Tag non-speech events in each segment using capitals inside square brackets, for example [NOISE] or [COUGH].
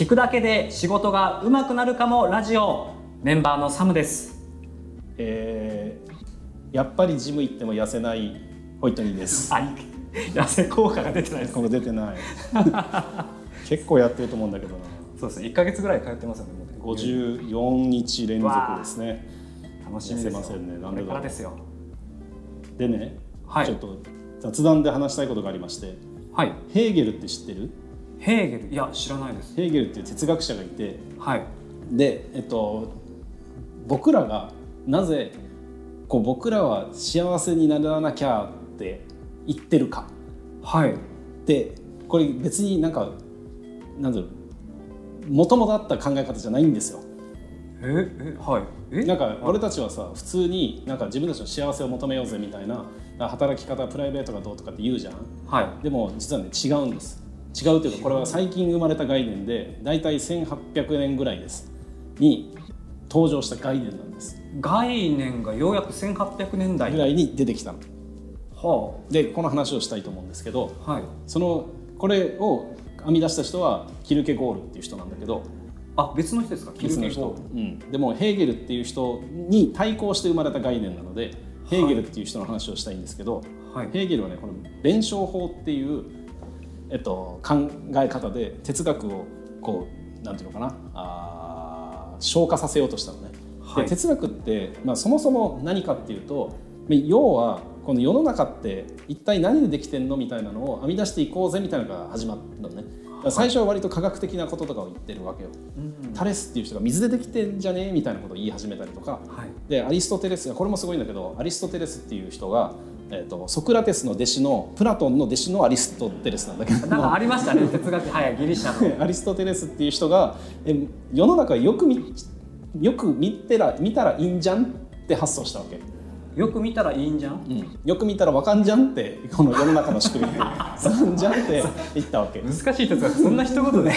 聞くだけで仕事が上手くなるかもラジオ。メンバーのサムです。えーやっぱりジム行っても痩せないホイットニーです。痩せ効果が出てないです。ここ出てない。[LAUGHS] 結構やってると思うんだけどな。そうですね。1か月ぐらい通ってますよね。もうね54日連続ですね。楽しみですませんね。なんですよ。でね、はい。ちょっと雑談で話したいことがありまして、はい。ヘーゲルって知ってる？ヘーゲルいや知らないです。ヘーゲルっていう哲学者がいて、はい。で、えっと僕らがなぜこう僕らは幸せにならなきゃって言ってるか。はい。でこれ別になんかなんだろう。もともとあった考え方じゃないんですよ。ええはい。え？なんか俺たちはさ普通になんか自分たちの幸せを求めようぜみたいな働き方プライベートがどうとかって言うじゃん。はい。でも実はね違うんです違うというかこれは最近生まれた概念で大体1800年ぐらいです。に登場した概念なんです。概念がようやく1800年代。ぐらいに出てきたの。はでこの話をしたいと思うんですけどあはい。そのこれを編み出した人はキルケゴールっていう人なんだけどあ別の人ですか？キルケゴール、うん、でもヘーゲルっていう人に対抗して生まれた概念なので、ヘーゲルっていう人の話をしたいんですけど、はい。ヘーゲルはねこの弁証法っていう、えっと、考え方で哲学をこうなんていうのかなあー消化させようとしたのね。はい。で哲学って、まあ、そもそも何かっていうとまあ要はこの世の中って一体何でできてんの？みたいなのを編み出していこうぜみたいなのが始まったのね。最初は割と科学的なこととかを言ってるわけよ。うんタレスっていう人が水でできてんじゃね？えみたいなことを言い始めたりとか。はい。でアリストテレスがこれもすごいんだけどアリストテレスっていう人が、えー、とソクラテスの弟子のプラトンの弟子のアリストテレスなんだけど。なんかありましたね哲学はいギリシャの。[LAUGHS] アリストテレスっていう人がえ世の中よく見よく見てら見たらいいんじゃんって発想したわけ、よく見たらいいんじゃん？よく見たらわかんじゃんってこの世の中の仕組み。[LAUGHS] なんじゃんって言ったわけ。難しい哲学そんな一言で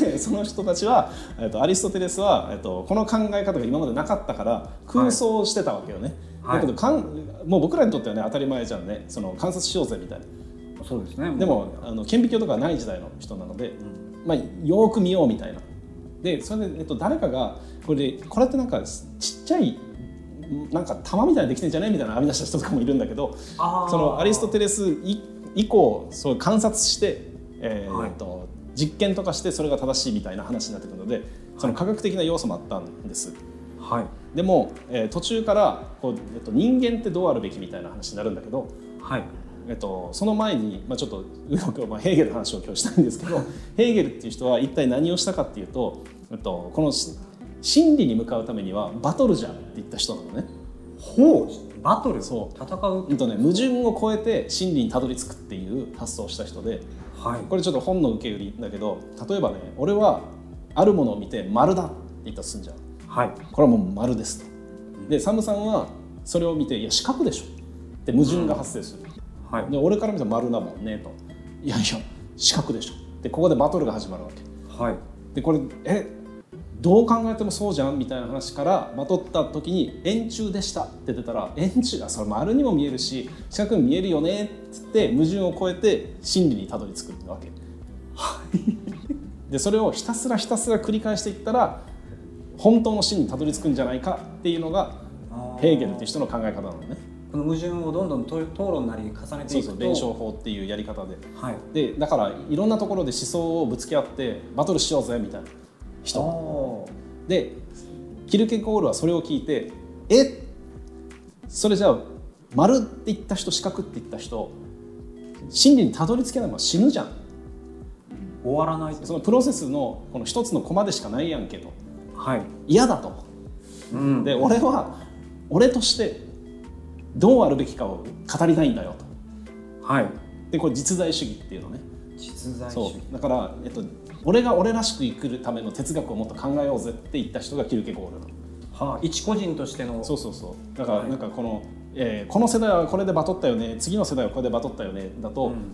でその人たちは、えっと、アリストテレスは、えっと、この考え方が今までなかったから空想してたわけよね、はい。だけどかんもう僕らにとってはね当たり前じゃんね。その観察しようぜみたいな。そうですね。でもあの顕微鏡とかない時代の人なので、まあ、よーく見ようみたいな。でそれで、えっと、誰かがこれでこれってなんかちっちゃいなんか玉みたいにできてんじゃねみたいな編み出した人とかもいるんだけどそのアリストテレス以以降そう観察して、えーはい。えっと実験とかしてそれが正しいみたいな話になってくるのでその科学的な要素もあったんです。はい。でも、えー途中からこう、えっと、人間ってどうあるべきみたいな話になるんだけど、はい。えっと、その前に、まあ、ちょっとうまく、まあ、ヘーゲルの話を今日したいんですけど [LAUGHS] ヘーゲルっていう人は一体何をしたかっていうと、えっと、このし真理に向かうためにはバトルじゃんって言った人なのね。ほうバトルそう。戦う？うんとね、矛盾を超えて真理にたどり着くっていう発想をした人ではい。これちょっと本の受け売りだけど例えばね俺はあるものを見て丸だって言ったとすんじゃん。はい。これはもう丸ですと。でサムさんはそれを見ていや四角でしょ。って矛盾が発生する、はい。で俺から見たら丸だもんねと。いやいや四角でしょ。でここでバトルが始まるわけ。はい。でこれえどう考えてもそうじゃんみたいな話からまとった時に円柱でしたって出たら円柱あそれ丸にも見えるし四角にも見えるよねって言って矛盾を超えて真理にたどり着くわけ。でそれをひたすらひたすら繰り返していったら本当の真にたどり着くんじゃないかっていうのがヘーゲルっていう人の考え方なのね。この矛盾をどんどんと討論なり重ねていくとそう弁証法っていうやり方で。はいでだからいろんなところで思想をぶつけ合ってバトルしようぜみたいな人。おでキルケゴールはそれを聞いて「え？それじゃあ丸って言った人四角って言った人真理にたどり着けないまま死ぬじゃん。終わらないそのプロセスのこの一つのコマでしかないやんけと。はい。嫌だと。うん。で俺は俺としてどうあるべきかを語りたいんだよと。はい。でこれ実在主義っていうのね。実在主そ義う。だから、えっと、俺が俺らしく生きるための哲学をもっと考えようぜって言った人がキルケゴールなの。はあ一個人としての。そうそうそう。だからはい。なんかこの、えーこの世代はこれでバトったよね次の世代はこれでバトったよねだと、うん。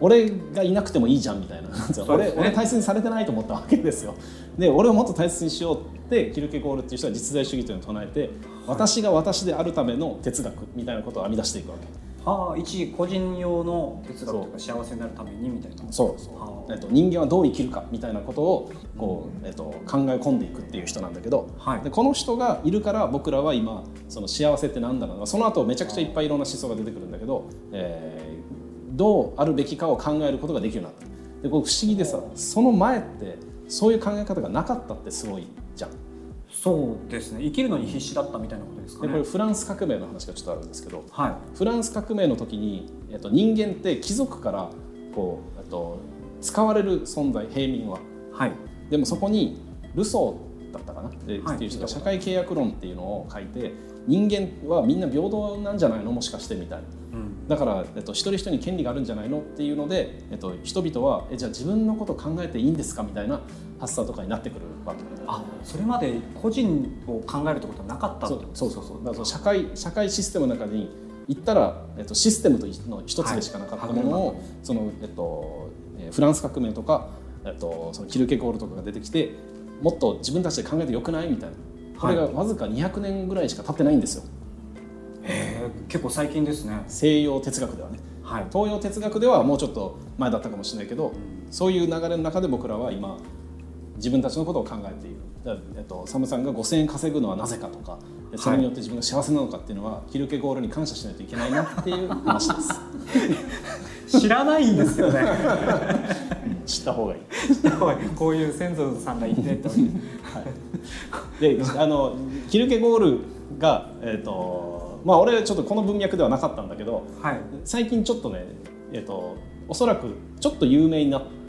俺がいなくてもいいじゃんみたいな。ね。俺大切にされてないと思ったわけですよ。で俺をもっと大切にしようってキルケゴールっていう人は実在主義というのを唱えて私が私であるための哲学みたいなことを編み出していくわけはあ一個人用の哲学とか幸せになるためにみたいな。そう。そう、はえっと、人間はどう生きるかみたいなことをこう、えっと、考え込んでいくっていう人なんだけど、はい。でこの人がいるから僕らは今その幸せってなんだろうな。その後めちゃくちゃいっぱいいろんな思想が出てくるんだけど、えーどうあるべきかを考えることができるようになった。でこれ不思議でさその前ってそういう考え方がなかったってすごいじゃん。そうですね。生きるのに必死だったみたいなことですかね。でこれフランス革命の話がちょっとあるんですけどはい。フランス革命の時に、えっと、人間って貴族からこう、えっと、使われる存在平民は。はい。でもそこにルソーだったかな。っていう人が社会契約論っていうのを書いて人間はみんな平等なんじゃないの？もしかしてみたいな。うん。だから、えっと、一人一人に権利があるんじゃないの？っていうので、えっと、人々はえじゃあ自分のこと考えていいんですか？みたいな発想とかになってくるわけ。あそれまで個人を考えるってことはなかったそうそうそうだから社会社会システムの中に行ったら、えっと、システムとの一つでしかなかったものを、はい。そのえっとえーフランス革命とか、えっと、そのキルケゴールとかが出てきてもっと自分たちで考えてよくない？みたいなこれがわずか200年ぐらいしか経ってないんですよ。へえ結構最近ですね。西洋哲学ではね。はい。東洋哲学ではもうちょっと前だったかもしれないけど、んそういう流れの中で僕らは今自分たちのことを考えているえっと、サムさんが5,000円稼ぐのはなぜかとかでそれによって自分が幸せなのかっていうのは、キルケゴールに感謝しないといけないなっていう話です。知らないんですよね。知った方がいい。こういう先祖さんがいてってであのキルケゴールがえっ、とまあ俺ちょっとこの文脈ではなかったんだけどはい。最近ちょっとねえっ、とおそらくちょっと有名になって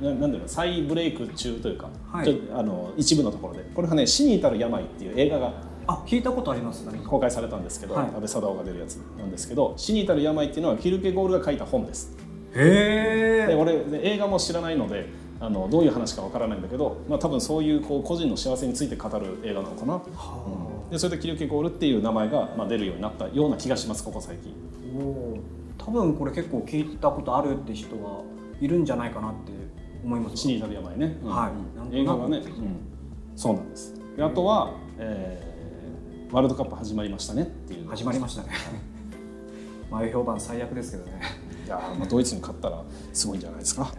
ななんていうの再ブレイク中というか、はい。ちょあの一部のところで。これはね「死に至る病」っていう映画があ聞いたことあります公開されたんですけど、はい。安倍貞夫が出るやつなんですけど「死に至る病」っていうのはキルケゴールが書いた本です。でへえ俺で映画も知らないのであのどういう話かわからないんだけど、まあ、多分そういうこう個人の幸せについて語る映画なのかな、うん。でそれでキルケゴールっていう名前が、まあ、出るようになったような気がしますここ最近。多分これ結構聞いたことあるって人はいるんじゃないかなって思います。死に至る病ね、うん。はい。うん。映画がね、うん。そうなんです。であとは、えーワールドカップ始まりましたねっていう。始まりましたね。前評判最悪ですけどね。いやーまあドイツに勝ったらすごいんじゃないですか。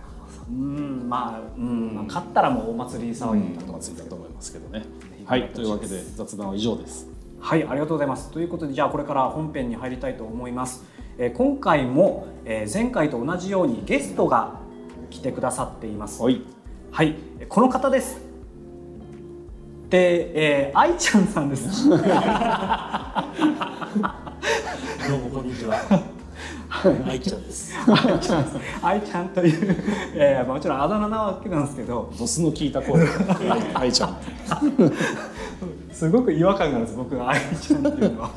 うんまあ、うんまあ、勝ったらもうお祭り騒ぎだと思いますけどね。うん。はい。というわけで雑談は以上です。はい、ありがとうございます。ということで、じゃあこれから本編に入りたいと思います。えー今回も、えー前回と同じようにゲストが来てくださっています。はいはい、えーこの方です。で、えー、愛ちゃんさんです。どうもこんにちは。愛ちゃんです。[LAUGHS] 愛ちゃんという、えー、もちろんあだ名なわけなんですけど、ドスの効いた声愛ちゃんすごく違和感があるんです。僕が愛ちゃんっていうのは。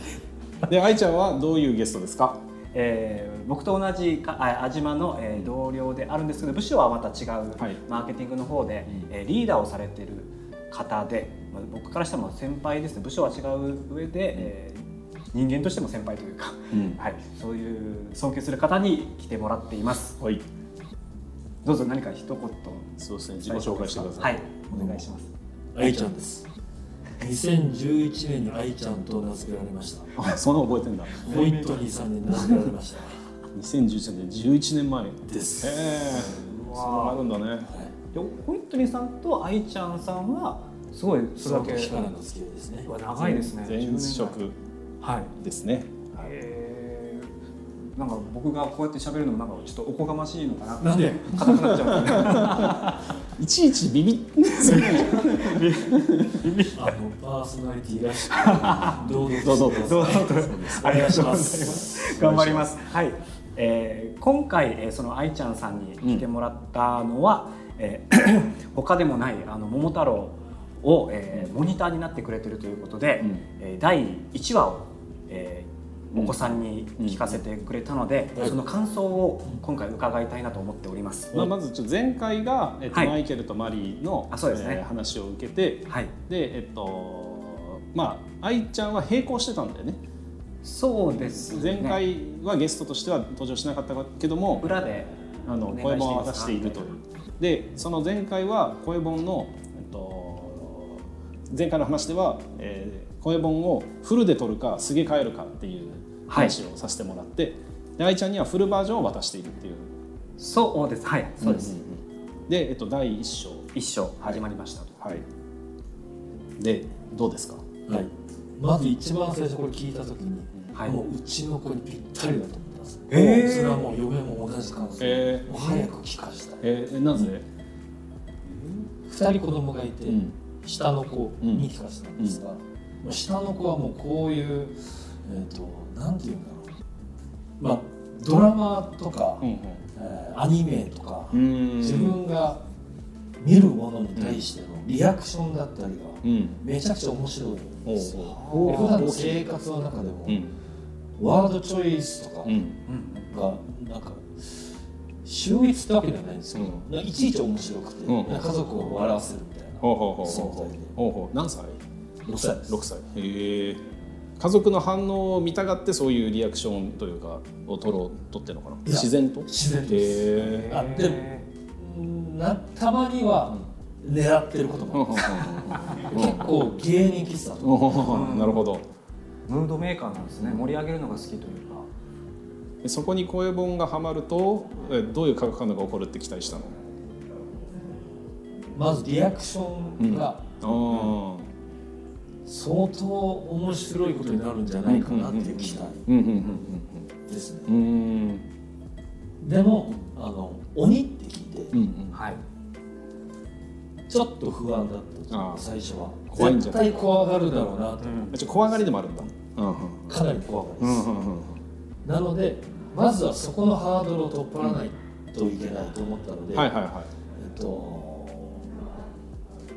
で愛ちゃんはどういうゲストですか？えー僕と同じかあ安島の、えー同僚であるんですけど部署はまた違う、はい。マーケティングの方で、えーリーダーをされてる方で、まあ、僕からしても先輩ですね。部署は違う上で、えー人間としても先輩というか、うん。[LAUGHS] はい、そういう尊敬する方に来てもらっています。はい。どうぞ何か一言。そうですね。自己紹介してください。はい。お願いします。愛ちゃんです。2011年に愛ちゃんと名付けられました。あそんな覚えてんだ。ホイットニーさんに名付けられました。2011年で11年前へです。えそんなのあるんだね。はい。でホイットニーさんと愛ちゃんさんはすごいそれだけ時からの付き合いですね。長いですね。前10年職前はい。ですねえ。ーなんか僕がこうやって喋るのもなんかちょっとおこがましいのかな。なんで？硬くなっちゃう。いちいちビビっ。てあのパーソナリティが [LAUGHS] 堂々とどうぞどうぞそうですありがとうございまます。[LAUGHS] 頑張ります。はい、えー今回、えーその愛ちゃんさんに来てもらったのは、えー [COUGHS] 他でもないあの桃太郎を、えーモニターになってくれてるということで、うん。えー第1話を、えーお子さんに聞かせてくれたので、うん。その感想を今回伺いたいなと思っております。まあ、まず前回が、えっとはい。マイケルとマリーの、あそうですね。えー話を受けてはい、でえっとまあ愛ちゃんは並行してたんだよね。そうです、ね。前回はゲストとしては登場しなかったけども裏であの声本を渡していると。いうでその前回は声本の、えっと、前回の話では、えー声本をフルで撮るかすげ替えるかっていう話をさせてもらって、で愛ちゃんにはフルバージョンを渡しているっていう。そうです。はい。そうです、んんうん。で、えっと、第一章。一章。始まりました。と、はい。でどうですか？はい、まず一番最初これ聞いた時に、はい。もううちの子にぴったりだと思ったんですえー。それはもう嫁も同じ感想、えもう早く聞かしたい。えー、なぜ、2人子供がいて、うん。下の子に聞かせたんですが、もう下の子はもうこういうえっ、となんていうんだろう。まあドラマとか、うんえーアニメとか、うん。自分が見るものに対してのリアクションだったりがうん。めちゃくちゃ面白いんですよ。普段の生活の中でも、うん。ワードチョイスとかうん。うんがなんか秀逸ってわけじゃないんですけど、ういちいち面白くて、うん。家族を笑わせるみたいな存在で。何歳？6歳です。6歳。へえ家族の反応を見たがってそういうリアクションというかを取ろう取ってるのかな？や自然と？自然ですあでもうんなたまには狙ってることも結構芸人喫茶とか。なるほど。ムードメーカーなんですね。盛り上げるのが好きというか。でそこに声本がはまるとえどういう化学反応が起こるって期待したの？まずリアクションがああ相当面白いことになるんじゃないかなっていう期待うんうんですねうんうんうんでもあの鬼って聞いてうんうんはいちょっと不安だった最初は怖いんじゃない絶対怖がるだろうなと、あちょ怖がりでもあるんだうんうんかなり怖がりです、うんうんうんなのでまずはそこのハードルを取っ払わないといけないと思ったので、はいはいはえっと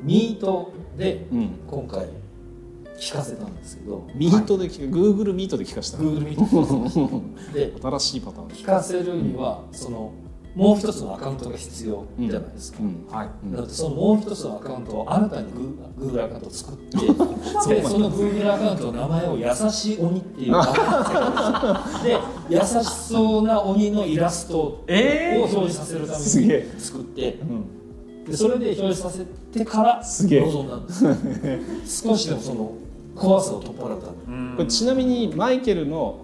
ミートでいうん今回聞かせたんですけど、ミートで聞く Google ミートで聞かした Google ミートで新しいパターン聞かせるにはそのもう一つのアカウントが必要じゃないですか、うん。はい。なのでそのもう一つのアカウントを新たに Google アカウントを作って [LAUGHS] でその Google アカウントの名前を優しい鬼っていう。名前で優しそうな鬼のイラストをえー表示させるために作ってうん。でそれで表示させてからすげえ。臨んだんです。[LAUGHS] 少しでもその怖さを取っ払うたこれちなみにマイケルの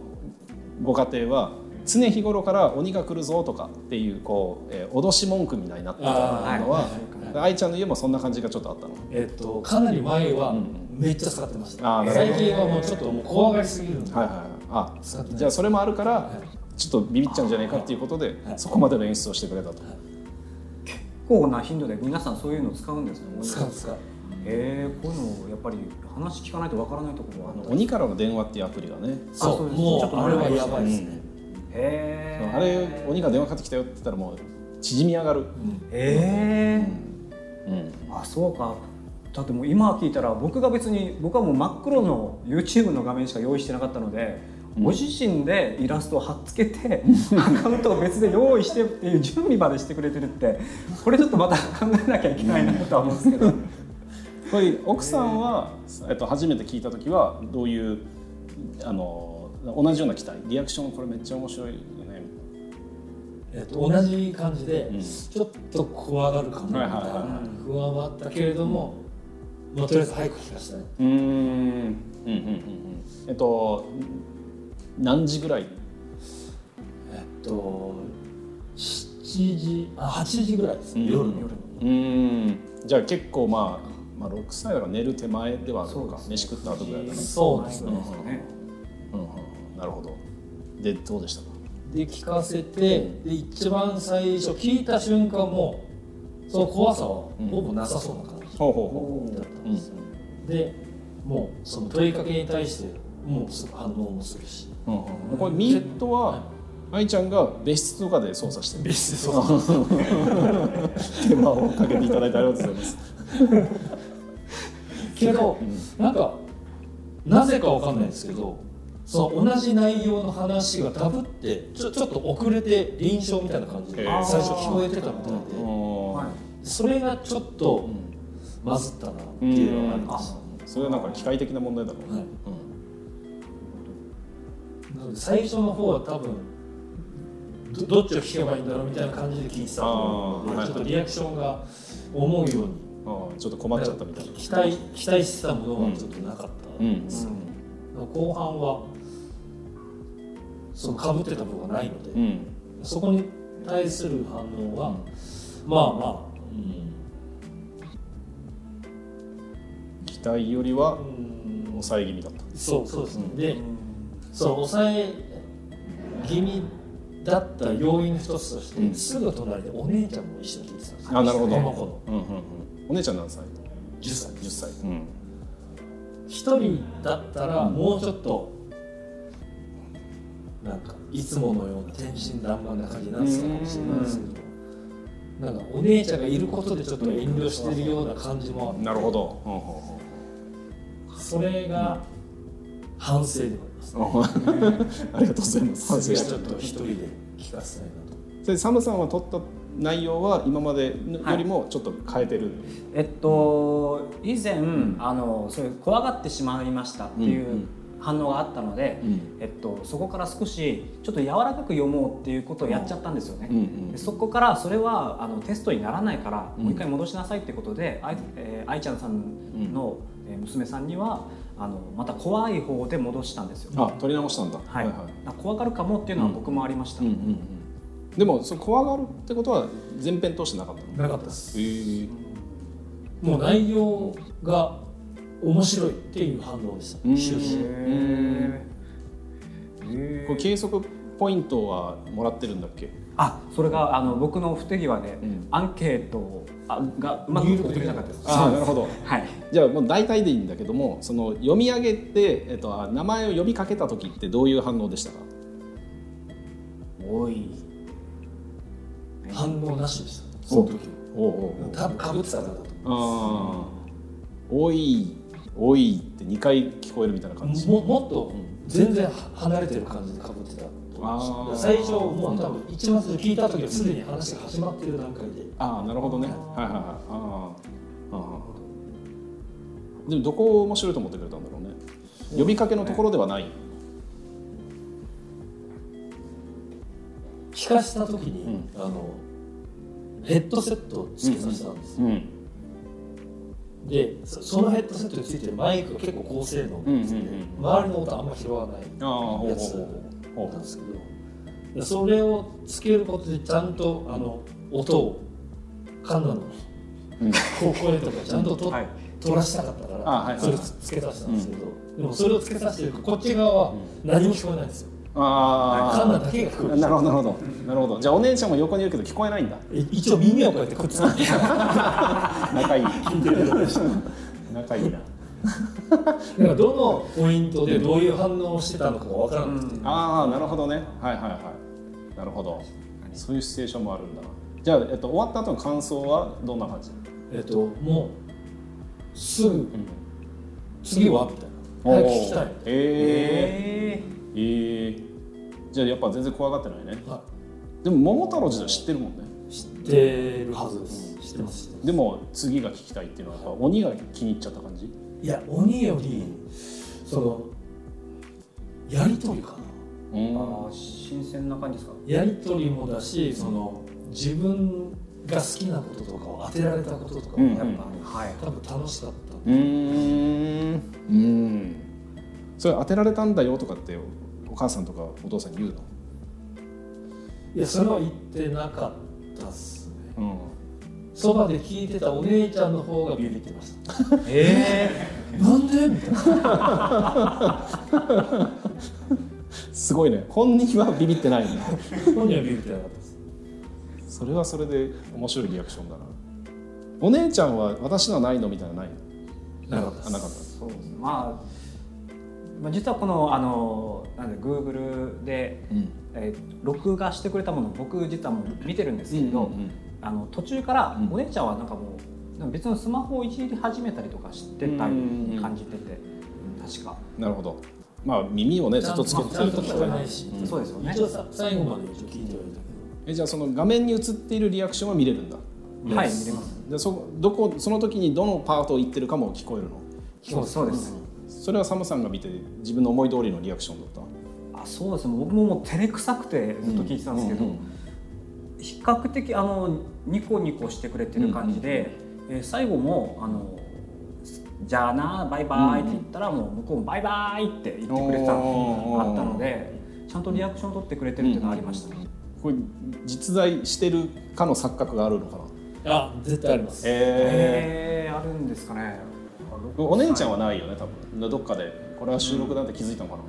ご家庭は常日頃から鬼が来るぞとかっていうこう、えー脅し文句みたいになってたのはあ愛ちゃんの家もそんな感じがちょっとあったの。えっとかなり前はうん。めっちゃ使ってました、あーなるほど。最近はもうちょっともう怖がりすぎるんで、はいはいはい。あじゃあそれもあるからはい。ちょっとビビっちゃうんじゃないかっていうことではい。そこまでの演出をしてくれたと。結構な頻度で皆さんそういうの使うんですね。使う使うへえこういうのやっぱり話聞かないとわからないところがある鬼からの電話っていうアプリがね。そう。そうですもちょっとうあれはやばいですね、へえあれ鬼が電話かかってきたよって言ったらもう縮み上がる、へえうん、あそうか。だってもう今聞いたら僕が別に僕はもう真っ黒の YouTube の画面しか用意してなかったので、ご自身でイラストを貼っつけて [LAUGHS] アカウントを別で用意してっていう準備までしてくれてるってこれちょっとまた考えなきゃいけないなとは思うんですけどこれ奥さんは、えっと、初めて聞いた時はどういうあの同じような期待リアクションこれめっちゃ面白いよね。えっと、同じ感じで、うん。ちょっと怖がるかもみたいな不安はあったけれども、まあ、とりあえず早く聞かせたい。うんうんうんうんうんえっと何時ぐらい？えっと7時あ8時ぐらいですね、うん。夜のうん。じゃあ結構まあまあ6歳だから寝る手前ではあるのか、ね。飯食った後ぐらいだね。そうですね。そうですねうん。うんうん。なるほど。でどうでしたか？で聞かせてで一番最初聞いた瞬間もその怖さはほぼなさそうな感じほうほうほだったん。ですよ、でもうその問いかけに対してもうすぐ反応もするし。う、うん。うん、これミートは愛ちゃんが別室とかで操作してる。別室で操作 [LAUGHS] 手間をかけていただいてありがとうございますけど、なんかなぜかわかんないですけどその同じ内容の話がダブってちょちょっと遅れて臨床みたいな感じで最初聞こえてたみたいで、はい。それがちょっとまずったなっていうのがあります、それはなんか機械的な問題だろうね、はい。なので最初の方は多分どどっちを聞けばいいんだろうみたいな感じで聞いてたと思うのでちょっとリアクションが思うようにうんああちょっと困っちゃったみたいな。期待期待してたものはちょっとなかった、うん。後半はその被ってた部分がないので、うん。そこに対する反応は、まあまあ、期待よりはうん。抑え気味だった。そうそうですね、うん。でその抑え気味だった要因の一つとして、うん。すぐ隣でお姉ちゃんも一緒に聞いてたんですよ。あなるほど。この子の。うんうんうんお姉ちゃん何歳？10歳10歳。うん。一人だったらもうちょっとなんかいつものような天真爛漫な感じになってたかもしれないですけどなんかお姉ちゃんがいることでちょっと遠慮してるような感じもあるなるほど。うんうんうんそれが反省でもあります、[LAUGHS] ありがとうございます。反省次はしてちょっと一人で聞かせたいなと。それサムさんは取った内容は今までのよりもちょっと変えてる、えっと以前、あのそれ怖がってしまいましたっていううん反応があったので、うん。えっと、そこから少しちょっと柔らかく読もうっていうことをやっちゃったんですよね。うんうんでそこからそれはあのテストにならないから、うん。もう一回戻しなさいってことであい,、えー、愛ちゃんさんの、えー娘さんにはあのまた怖い方で戻したんですよ。あ取り直したんだ。はい。あ怖がるかもっていうのは僕もありました。うんうんうんでもその怖がるってことは前編通してなかったの？なかったです。もう内容が面白いっていう反応でした。うん。終始。これ計測ポイントはもらってるんだっけ？あそれがあの僕の不手際で、うん。アンケートがうまくできなかったです。ああなるほど。はい。じゃあもう大体でいいんだけどもその読み上げて、えっと、あ名前を呼びかけた時ってどういう反応でしたか？おい。反応なしでした。その時。多分かぶってたからだとああおいおいって2回聞こえるみたいな感じ。ももっと全然離れてる感じでかぶってた。最初もう多分一番最初聞いた時はすでに話が始まってる段階で。ああなるほどね。はい。はいはいああああでもどこを面白いと思ってくれたんだろうね。呼びかけのところではない、聞かした時に、あのヘッドセットをつけさせたんですよ、うん。でそそのヘッドセットについてるマイクが結構高性能なんですけど、周りの音あんま拾わないやつなんですけど。でそれをつけることでちゃんとあの音をカンナのうん。声とかちゃんとと、はい。取らしたかったから、それをつけさせたんですけど、でもそれをつけさせてるとこっち側は何も聞こえないんですよ、あカンナだけが聞こえる。あなるほどなるほど。なるほど。じゃあお姉ちゃんも横にいるけど聞こえないんだ。え一応耳をこうやってくっつけて [LAUGHS] 仲いい。仲いいな。だからどのポイントでどういう反応をしてたのかが分からなくて、ああなるほどね。はいはいはい。なるほど。そういうシチュエーションもあるんだじゃあ、えっと、終わった後の感想はどんな感じ？えっともうすぐ、次は？みたいな。早く聞きたい、ええー、えー、じゃあやっぱ全然怖がってないね。はでも桃太郎自体知ってるもんね。い知ってるはずです。知ってます。知ってますでも次が聞きたいっていうのはやっぱ鬼が気に入っちゃった感じ？いや鬼よりそのやり取りかな。うん。あー新鮮な感じですか？やり取りもだしその自分が好きなこととかを当てられたこととかもやっぱ、うんはい。多分楽しかった。うーん。うん。それ当てられたんだよとかってお母さんとかお父さんに言うの？いやそれは言ってなかったっすね。うん。そばで聞いてたお姉ちゃんの方がビビってました。え [LAUGHS] なんで？みたいなすごいね。本人はビビってないんだ本人はビビってなかったです。それはそれで面白いリアクションだな。お姉ちゃんは私のはないのみたいなのないの？なかったです。あなかっそうですね。まあ。まあ、実はこのあのなんで Google で、たうん。えー録画してくれたものを僕実はもう見てるんですけど、うんうんうん。あの途中からうん。お姉ちゃんはなんかもうなんか別のスマホをいじり始めたりとかしてたように感じてて、確か、なるほど。まあ耳をねずっとつけてちゃんと聞こえないし、うん。そうですよね。一応さ最後まで一応聞いてはいたけど。えじゃあその画面に映っているリアクションは見れるんだ。はい見れます。でそどこその時にどのパートを言ってるかも聞こえるの？そうそうです、それはサムさんが見て自分の思い通りのリアクションだった？あそうですね。僕ももう照れくさくてずっと聞いてたんですけど、うんうん比較的あのニコニコしてくれてる感じで、えー最後もあのじゃあなバイバイって言ったらもう向こうもバイバイって言ってくれてたのがあったのでちゃんとリアクションを取ってくれてるっていうのがありました。ね、これ実在してるかの錯覚があるのかな？あ絶対あります、ええー、あるんですかねお姉ちゃんはないよね多分。どっかで。これは収録だって気づいたのかな、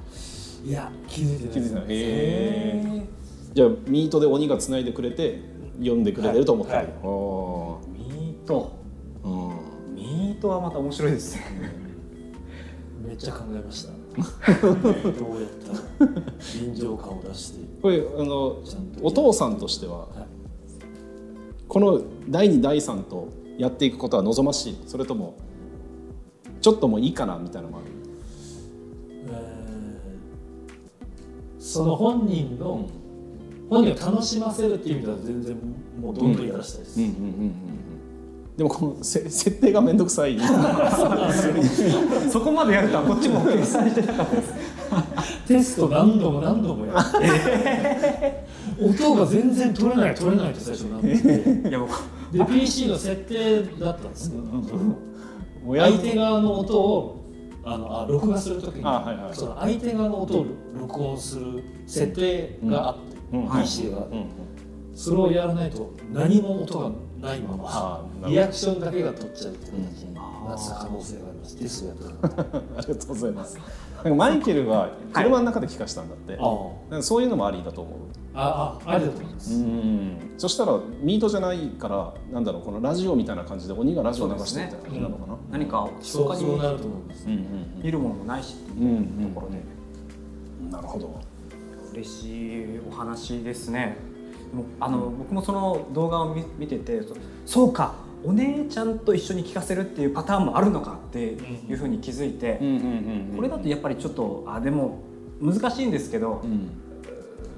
いや気づいてない気づいてない。へええじゃあミートで鬼がつないでくれて読んでくれてると思ってる、はい。おミート。ーうん。ミートはまた面白いですね。[LAUGHS] めっちゃ考えました。[LAUGHS] どうやったら臨場感を出して。これあのお父さんとしてははい。この第2第3とやっていくことは望ましい。それともちょっともういいかなみたいなのもある。えーその本人の、本人を楽しませるっていう意味では全然もうどんどんやらしたいです、うんうんうんうんうん。でもこのせ設定がめんどくさい。そこまでやるとはこっちも計算してなかったです。テスト何度も何度もやって。音が全然取れない取れないって最初なって。いやもうで PC の設定だったんですけど親相手側の音をあのあ録画するときにあはいはい。その相手側の音を録音する設定があって、うん PC があって、うんそれをやらないと何も音がないままリアクションだけが取っちゃうって形になった可能性があります。テストやったら [LAUGHS] ありがとうございますなんかマイケルは車の中で聞かしたんだって、なんかそういうのもありだと思う。ああありがとうございます、うん。そしたらミートじゃないからなんだろうこのラジオみたいな感じで鬼がラジオ流してるみたいな感じなのかな。何かそうそうなると思います、うんうん見るものもないしってうんいうところで。うんなるほど。嬉しいお話ですね。でもあの僕もその動画を見見ててそそうかお姉ちゃんと一緒に聞かせるっていうパターンもあるのかっていうふうに気づいて、うんうんうんこれだとやっぱりちょっとあでも難しいんですけど、うん。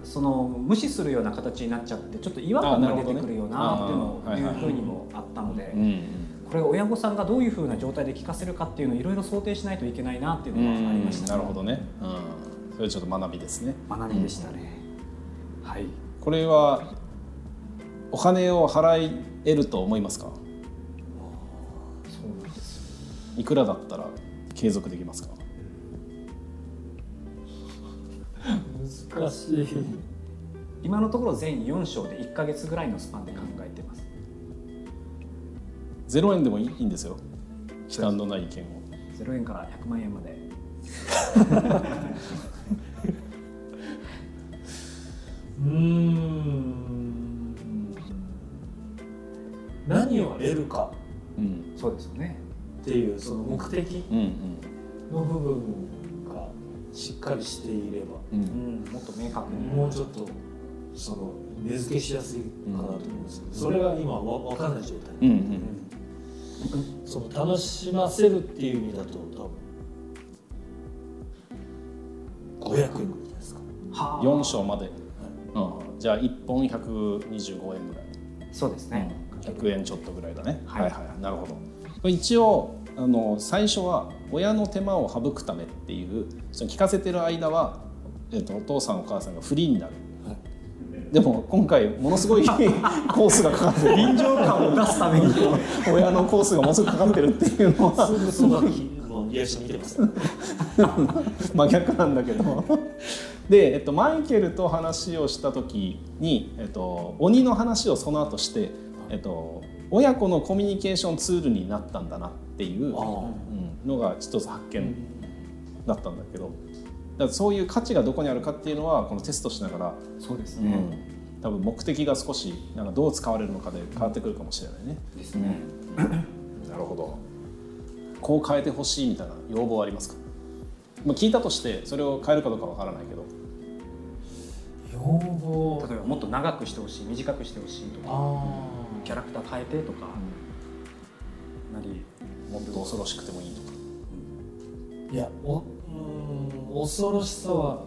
その無視するような形になっちゃってちょっと違和感が出てくるよなっていうふうにもあったので、うんこれを親御さんがどういうふうな状態で聞かせるかっていうのをいろいろ想定しないといけないなっていうのがありました、なるほどね、うん、それちょっと学びですね。学びでしたね、はい。これはお金を払えると思いますか？いくらだったら継続できますか？難しい。今のところ全4章で1か月ぐらいのスパンで考えてます。0円でもいいんですよ。忌憚のない意見を。0円から100万円まで。うーん。何を得るか。うん。そうですよねっていうその目的うんうん。の部分がしっかりしていればううん。んもっと明確にもうちょっとその根付けしやすいかなと思うんですけど、それが今わ分かんない状態、うんうん。その楽しませるっていう意味だと多分500円ぐらいじゃないですか。はあ。4章まで、うん、じゃあ1本125円ぐらい。そうですね、100円ちょっとぐらいだね、はい。はいはい。なるほど一応あの最初は親の手間を省くためっていうその聞かせてる間は、えっとお父さんお母さんがフリーになる、はい。でも今回ものすごい [LAUGHS] コースがかかってる。臨場感を出すために。親のコースがものすごくかかってるっていうのは。すぐそ真逆なんだけど。で、えっと、マイケルと話をした時に、えっと、鬼の話をその後して、えっと、親子のコミュニケーションツールになったんだなっていう、のが一つ発見だったんだけどだからそういう価値がどこにあるかっていうのはこのテストしながら、そうですね、うん、多分目的が少しなんかどう使われるのかで変わってくるかもしれないね。ですね、なるほど。こう変えてほしいみたいな要望はありますか？まあ聞いたとしてそれを変えるかどうかわからないけど。要望。例えばもっと長くしてほしい短くしてほしいとか。あキャラクター変えてとか、なりもっと恐ろしくてもいいとか。あいやおうーん恐ろしさは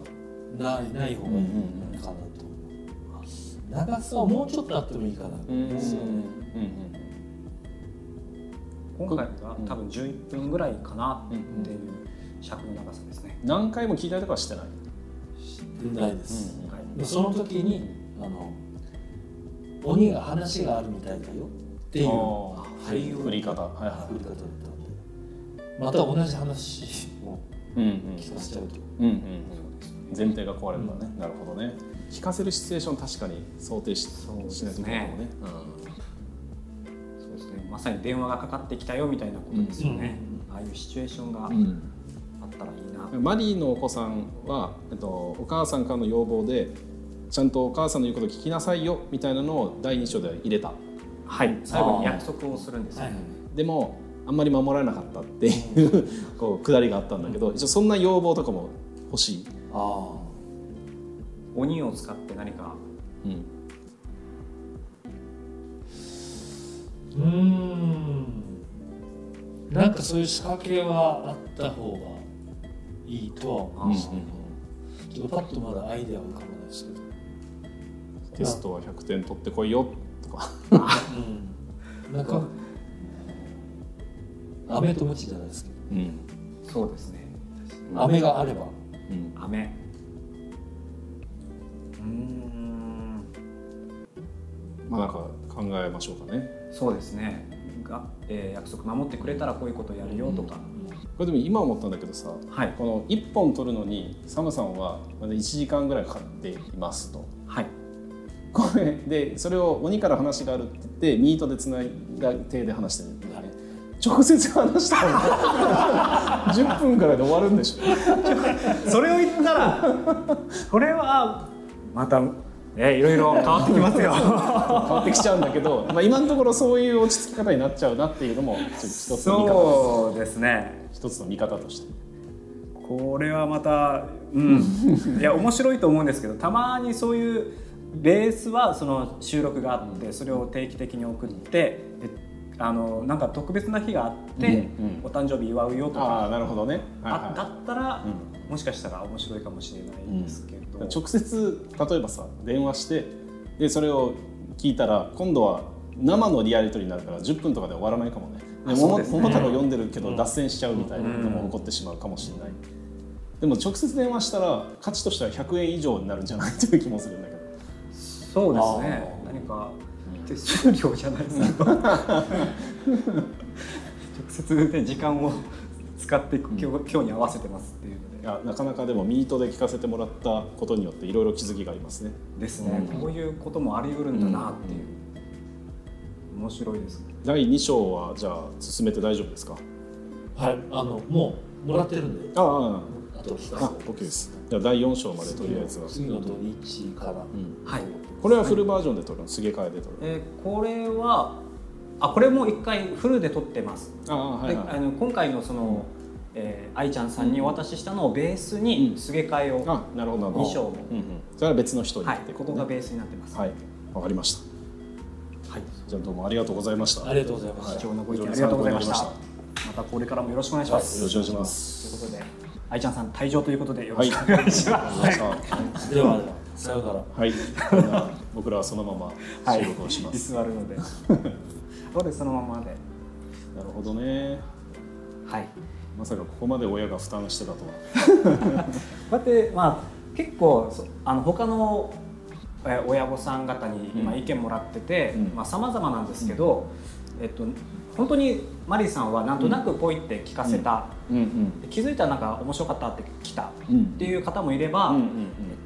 ないない方がいいかなと思う長さはもうちょっとあってもいいかなと思うんですよ。ね今回は多分11分ぐらいかなっていう尺の長さですね、何回も聞いたりとかはしてない、ないです、うんはいでその時にあの鬼が話があるみたいだよ。っていう。あ振り振り方はい。は振り方だったんでまた同じ話をいうんうん聞かせちゃうと。うんうんそうですよ前提が壊れるからね、なるほどね。聞かせるシチュエーション確かに想定しそうですね。しないといけないかもね、そうですね。まさに電話がかかってきたよみたいなことですよね、ああいうシチュエーションがあうんったらいいな、うん。マリーのお子さんは、えっと、お母さんからの要望でちゃんとお母さんの言うこと聞きなさいよみたいなのを第2章では入れた。はい。最後に約束をするんですよ、はい。でもあんまり守られなかったっていうこうくだりがあったんだけど一応そんな要望とかも欲しい、あ鬼を使って何か。うん、ーうーん。なんかそういう仕掛けはあった方がいいとは思うんですけど、ちょっとパッとまだアイデアは浮かばないですけど、テストは100点取ってこいよ。とか。うん、なんか飴とムチじゃないですけうん。そうですね。ど飴があれば。うん。飴うーん。まあなんか考えましょうかね。そうですね。が、えー約束守ってくれたらこういうことやるよとか、これでも今思ったんだけどさはい。この1本取るのにサムさんはまだ1時間ぐらいかかっていますと。はいこれでそれを鬼から話があるって言ってミートでつないだ手で話してるんだよね直接話したら [LAUGHS] 10分からいで終わるんでしょそれを言ったらこれはまたえいろいろ変わってきますよ。変わってきちゃうんだけど、まあ、今のところそういう落ち着き方になっちゃうなっていうのもちょっと一つの見方。そうですね。一つの見方として。これはまたうん。いや面白いと思うんですけどたまにそういうベースはその収録があってそれを定期的に送ってであのなんか特別な日があって、お誕生日祝うよとああかなるほどね、だはったら、うもしかしたら面白いかもしれないんですけど、い、直接例えばさ電話してでそれを聞いたら今度は生のリアリトリになるから10分とかで終わらないかもね。で桃あそうですね。桃太郎読んでるけどうん。脱線しちゃうみたいなのも起こってしまうかもしれない、でも直接電話したら価値としては100円以上になるんじゃないという気もするんだけどそうですね。何か手数料じゃないですけど直接で時間を使って今日,、今日に合わせてますっていうので。いやなかなかでもミートで聞かせてもらったことによっていろいろ気づきがありますね。ですね、うん。こういうこともあり得るんだなっていう、面白いですね。第2章はじゃあ進めて大丈夫ですか？はい。あのもうもらってるんで。ああ。あとひたあ OK です。じゃあ第4章までとりあえずは、次の土日から、うん、はい、これはフルバージョンで撮るの？すげ替えで撮るえーこれはあこれも一回フルで撮ってます、ああはいはい。であの今回のその、えー愛ちゃんさんにお渡ししたのをベースにすげ替えを、あなるほどなるほど。二章も。うんうん、それは別の人にはいって、ここがベースになってます。はい。わかりました。はい、じゃあどうもありがとうございました。ありがとうございました。貴重なご意見あ非りがとうございました。また。これからもよろしくお願いします。よろしくお願いします。ということで、愛ちゃんさん退場ということでよろはいしくお願いします。ありがとうござい。ではさようなら。はい、[LAUGHS] 僕らはそのまま収録をします、居座るので。そうですそのままで。なるほどね。はい。まさかここまで親が負担してたとは。こうやってまあ結構そあの他のえー親御さん方に今うん。意見もらってて、うん。まあ様々なんですけど、えっと本当にマリーさんはなんとなくポイって聞かせた、うん。うん。で気づいたらなんか面白かったって来たうんっていう方もいれば、うんうんうん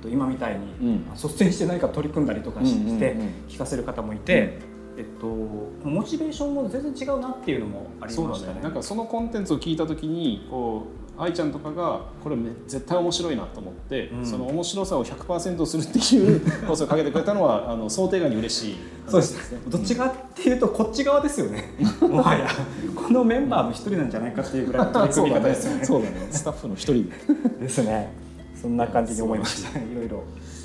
と、今みたいに、うん率先して何か取り組んだりとかして、うんうんうん聞かせる方もいて、えっと、モチベーションも全然違うなっていうのもありましたね。だねなんかそのコンテンツを聞いた時にこう愛ちゃんとかがこれめ絶対面白いなと思って、うんその面白さを100%するっていう [LAUGHS] 放送をかけてくれたのはあの想定外に嬉しいそうですね。どっち側っていうとこっち側ですよね。[LAUGHS] もはやこのメンバーの一人なんじゃないかっていうぐらいの取り組み方ですよね。そうだねスタッフの一人ですね。そんな感じに思いました。いろいろ。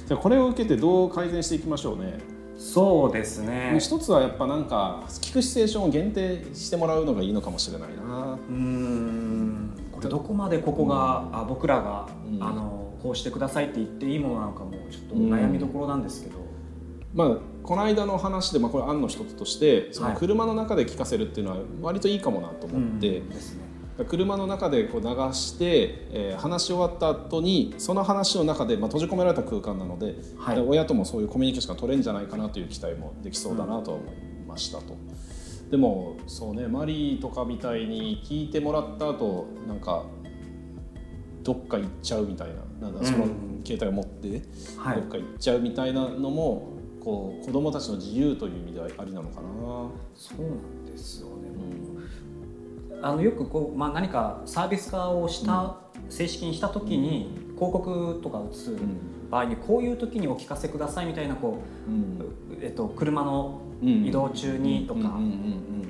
じゃあこれを受けてどう改善していきましょうねそうですね。一つはやっぱなんか聞くシチュエーションを限定してもらうのがいいのかもしれないなうーん。これどこまでここが、あ僕らが、うんあのこうしてくださいって言っていいものなのかもちょっと悩みどころなんですけど。まあこの間の話で、まあ、これ案の一つとしてそのはい車の中で聞かせるっていうのは割といいかもなと思って、うんですね。車の中でこう流して、えー話し終わった後にその話の中で、まあ、閉じ込められた空間なので、はいで親ともそういうコミュニケーションが取れるんじゃないかなという期待もできそうだなとは思いましたと。でもそうねマリーとかみたいに聞いてもらった後なんかどっか行っちゃうみたいななんだそのうん携帯を持ってはいどっか行っちゃうみたいなのもこう子どもたちの自由という意味ではありなのかな。そうなんですよあのよくこう、まあ、何かサービス化をした、正式にした時に広告とか打つ場合にこういう時にお聞かせくださいみたいなこうえっと、車のうん。移動中にとか、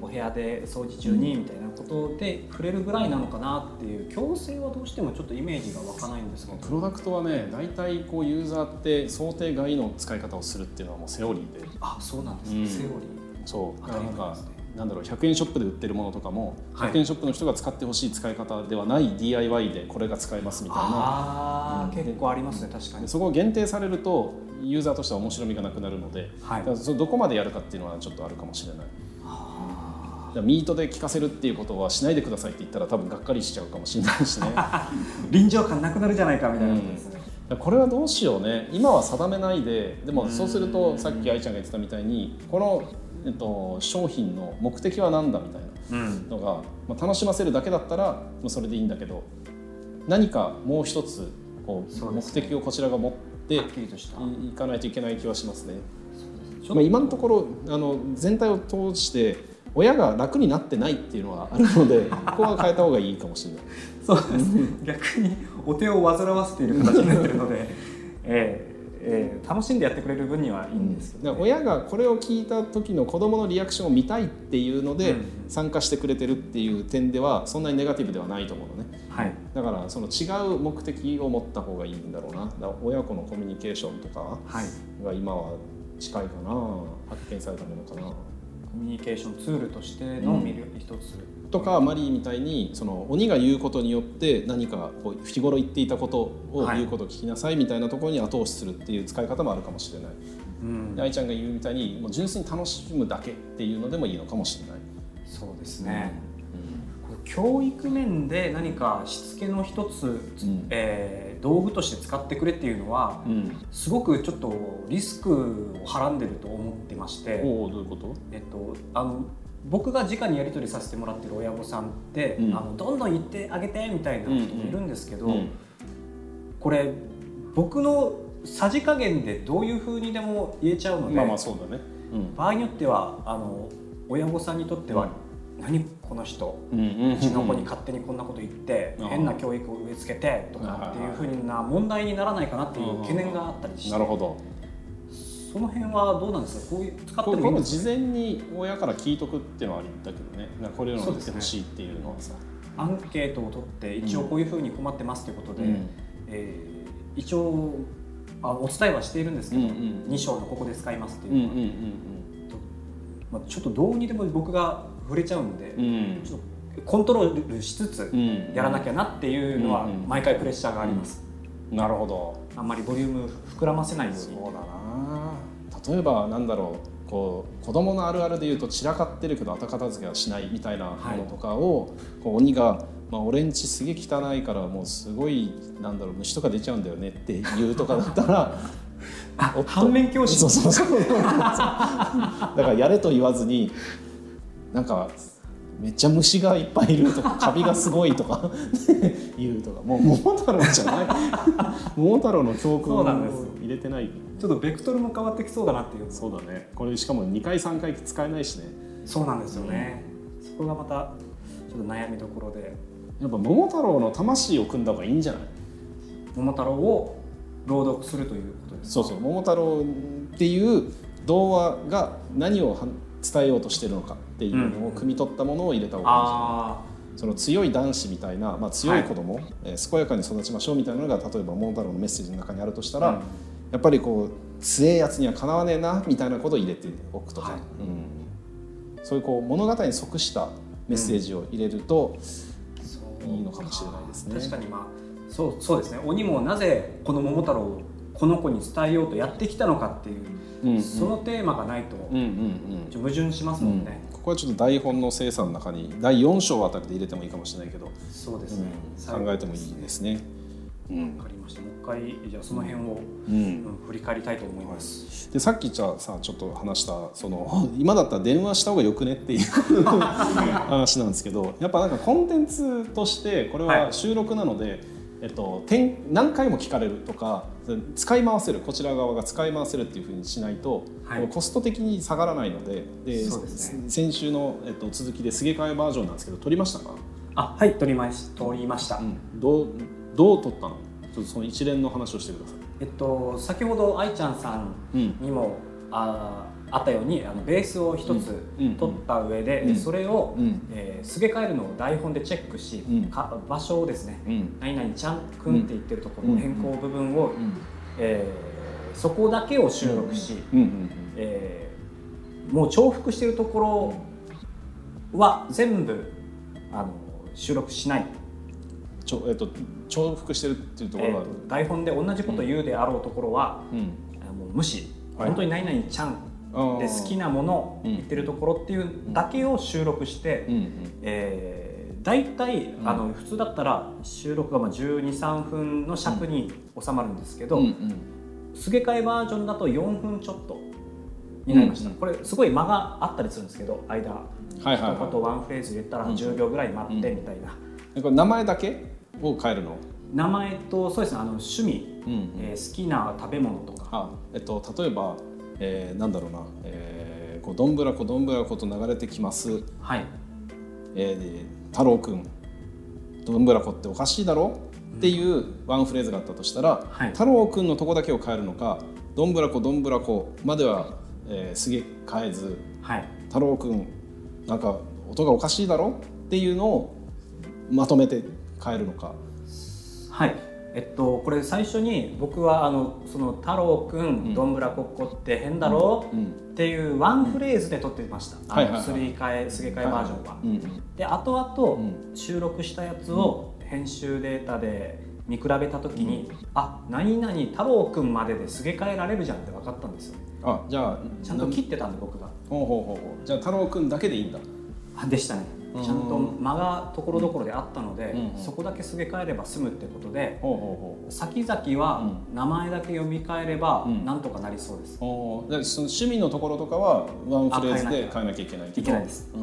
お部屋で掃除中にみたいなことで触れるぐらいなのかなっていう強制はどうしてもちょっとイメージが湧かないんですけど。プロダクトはね大体こうユーザーって想定外の使い方をするっていうのはもうセオリーで。あそうなんですね、うん。セオリー。そう。当たりなんかなんだろう100円ショップで売ってるものとかも、はい。100円ショップの人が使ってほしい使い方ではない DIY でこれが使えますみたいな。ああ、うん。結構ありますね確かに。でそこを限定されるとユーザーとしては面白みがなくなるので、はい。だからそれどこまでやるかっていうのはちょっとあるかもしれない。ミートで聞かせるっていうことはしないでくださいって言ったら多分がっかりしちゃうかもしれないしね。ー [LAUGHS] 臨場感なくなるじゃないかみたいなことですね、だからこれはどうしようね。今は定めないででもそうするとさっき愛ちゃんが言ってたみたいにこの、えっと、商品の目的は何だみたいなうん。のが、まあ、楽しませるだけだったらもうそれでいいんだけど何かもう一つこう目的をこちらが持っていいかないといけない気はしますね。まあ、今のところあの全体を通して親が楽になってないっていうのはあるので [LAUGHS] ここは変えた方がいいかもしれない。そうです逆にお手を煩わせている形になっているので、[LAUGHS] えーえー楽しんでやってくれる分にはいいんですけど、だから親がこれを聞いた時の子どものリアクションを見たいっていうのでうん参加してくれてるっていう点ではそんなにネガティブではないと思うのね。はい。だからその違う目的を持った方がいいんだろうな。親子のコミュニケーションとかはい、が今は近いかな。発見されたものかな。コミュニケーションツールとしての魅力一つ、とかマリーみたいにその鬼が言うことによって何かこう日頃言っていたことをはい言うことを聞きなさいみたいなところに後押しするっていう使い方もあるかもしれない、うん。で愛ちゃんが言うみたいにもう純粋に楽しむだけっていうのでもいいのかもしれない。そうですね、こう教育面で何かしつけの一つ、ん。えー道具として使ってくれっていうのは、うん。すごくちょっとリスクをはらんでると思ってまして、おおどういうこと？えっと、あの僕が直にやり取りさせてもらってる親御さんって、うん。あのどんどん言ってあげてみたいな人もいるんですけど、うん。これ僕のさじ加減でどういうふうにでも言えちゃうので、まあまあそうだね。うん。場合によってはあの親御さんにとっては、何この人うんうん。うちの子に勝手にこんなこと言って、うん。変な教育を植え付けてとかっていうふうな問題にならないかなっていう懸念があったりして、なるほど。その辺はどうなんですか？こういう使っても事前に親から聞いとくっていうのはありだけどね。なんかこれのを言ってほしいっていうのはさ。アンケートを取って一応こういうふうに困ってますということで、うん。えー一応あお伝えはしているんですけど、うんうん2章のここで使いますっていうのは、うんうんまあ、ちょっとどうにでも僕が触れちゃうんで、うん。うんちょっとコントロールしつつうんやらなきゃなっていうのはうんうん毎回プレッシャーがあります、なるほど。あんまりボリューム膨らませないように。そうだな例えばなんだろうこう子供のあるあるで言うと散らかってるけど後片付けはしないみたいなものとかを、こう鬼が、まあ、俺んちすげえ汚いからもうすごいなんだろう虫とか出ちゃうんだよねっていうとかだったら [LAUGHS] 夫反面教師。そうそうそう。だからやれと言わずになんかめっちゃ虫がいっぱいいるとかカビがすごいとか [LAUGHS] 言うとかもう桃太郎じゃない。[LAUGHS] 桃太郎の教訓を入れてないちょっとベクトルも変わってきそうだなっていう。そうだね。これしかも2回3回使えないしね。そうなんですよね、そこがまたちょっと悩みどころで。やっぱ桃太郎の魂を組んだ方がいいんじゃない？桃太郎を朗読するということですそうそう。桃太郎っていう童話が何をは伝えようとしてるのかっていうのを汲み取ったものを入れた方がいいその強い男子みたいな、まあ、強い子供、えー健やかに育ちましょうみたいなのが例えば桃太郎のメッセージの中にあるとしたら、うん。やっぱりこう強えやつにはかなわねえなみたいなことを入れておくとか、はい。うん、そういうこう物語に即したメッセージを入れると、ういいのかもしれないですね。確かにまあそうそうですね。鬼もなぜこの桃太郎をこの子に伝えようとやってきたのかっていう、うんうん。そのテーマがないとうんうんうん。ちょっと矛盾しますもんね、ここはちょっと台本の精査の中に第4章あたりで入れてもいいかもしれないけど、そうですね、うん考えてもいいですね。うん。わかりました。もう一回じゃあその辺を、うん。うん振り返りたいと思います、でさっきじゃあさちょっと話したその [LAUGHS] 今だったら電話した方がよくねっていう [LAUGHS] 話なんですけどやっぱなんかコンテンツとしてこれははい。収録なので、えっと、点何回も聞かれるとか使い回せるこちら側が使い回せるっていうふうにしないと、はい。コスト的に下がらないのででね。先週の、えっと、続きですげ替えバージョンなんですけど取りましたか、あはい取りまし取りました、どうどう取ったの？ちょっとその一連の話をしてください。えっと先ほど愛ちゃんさんうん。にも、ああったようにあのベースを一つ取った上で、うん。それを、うん。えーすげ替えるのを台本でチェックし、うん。か場所をですねうん。何々ちゃんくんって言ってるところのうん。変更部分を、うん。えーそこだけを収録し、えーもう重複してるところは全部あの収録しない、ちょえっと重複してるっていうところは、えー台本で同じこと言うであろうところは、もう無視、はい。本当に何々ちゃんで好きなものうん。言ってるところっていうだけを収録して、うんうん。えー大体うん。あの普通だったら収録がまあ1 2 3分の尺に収まるんですけど、うんうん。すげ替えバージョンだと4分ちょっとになりました、うんこれすごい間があったりするんですけど間はいはいはい。一言ワンフレーズ入れたらうん10秒ぐらい待ってみたいな、えこれ名前だけを変えるの、名前とそうですねあの趣味、うん。えー好きな食べ物とか。あえっと例えば、えー、なんだろうな、えー、こうどんぶらこどんぶらこと流れてきます、はい。えーで太郎くん。どんぶらこっておかしいだろ？っていうワンフレーズがあったとしたら、はい。太郎くんのとこだけを変えるのかどんぶらこどんぶらこまでは、えー、すげ変えずはい。太郎くんなんか音がおかしいだろ？っていうのをまとめて変えるのか。はいえっと、これ最初に僕はあのその太郎くんどんぶらこっこって変だろ、うん。っていうワンフレーズで撮ってました、はいはいはい。あのすり替えすげ替えバージョンは。うんうん。で後々う収録したやつを編集データで見比べた時に、あ何々太郎くんまでですげ替えられるじゃんって分かったんですよ。ねあじゃあちゃんと切ってたんで僕が。ほうほうほうほう。じゃあ太郎くんだけでいいんだ。あでしたね。うんちゃんと間がところどころであったので、うんそこだけすげ替えれば済むってことで先々は名前だけ読み替えればうん。なんとかなりそうです、うおー。でその趣味のところとかはワンフレーズで変えなきゃいけないけどいけないです。う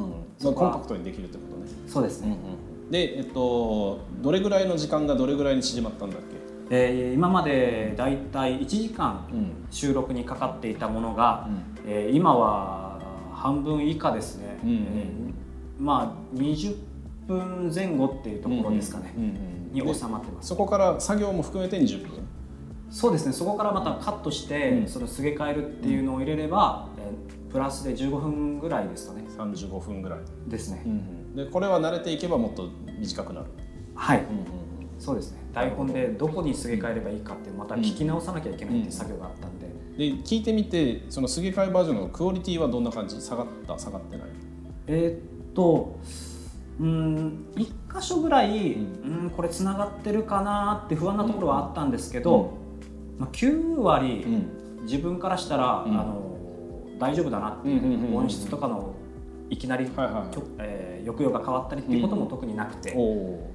ん。コンパクトにできるってことね、そうですね、でえっとどれぐらいの時間がどれぐらいに縮まったんだっけ？えー今までだいたい1時間うん。収録にかかっていたものが、えー今は半分以下ですね、うんまあ20分前後っていうところですかね、うんうんにで収まってます。そこから作業も含めて20分。そうですね。そこからまたカットして、うん。そのすげ替えるっていうのを入れれば、えープラスで15分ぐらいですかね。35分ぐらい、ですね、でこれは慣れていけばもっと短くなる、はい。うんそうですね。台本でどこにすげ替えればいいかってまた聞き直さなきゃいけないっていう作業があったんで、で聞いてみてそのすげ替えバージョンのクオリティはどんな感じ？下がった？下がってない？えーっとうん1箇所ぐらい、ううん、これつながってるかなって不安なところはあったんですけど、まあ、9割、自分からしたら、うん。あの大丈夫だなって、うんう音質とかのいきなり、はいはい。えー抑揚が変わったりっていうことも特になくて、こ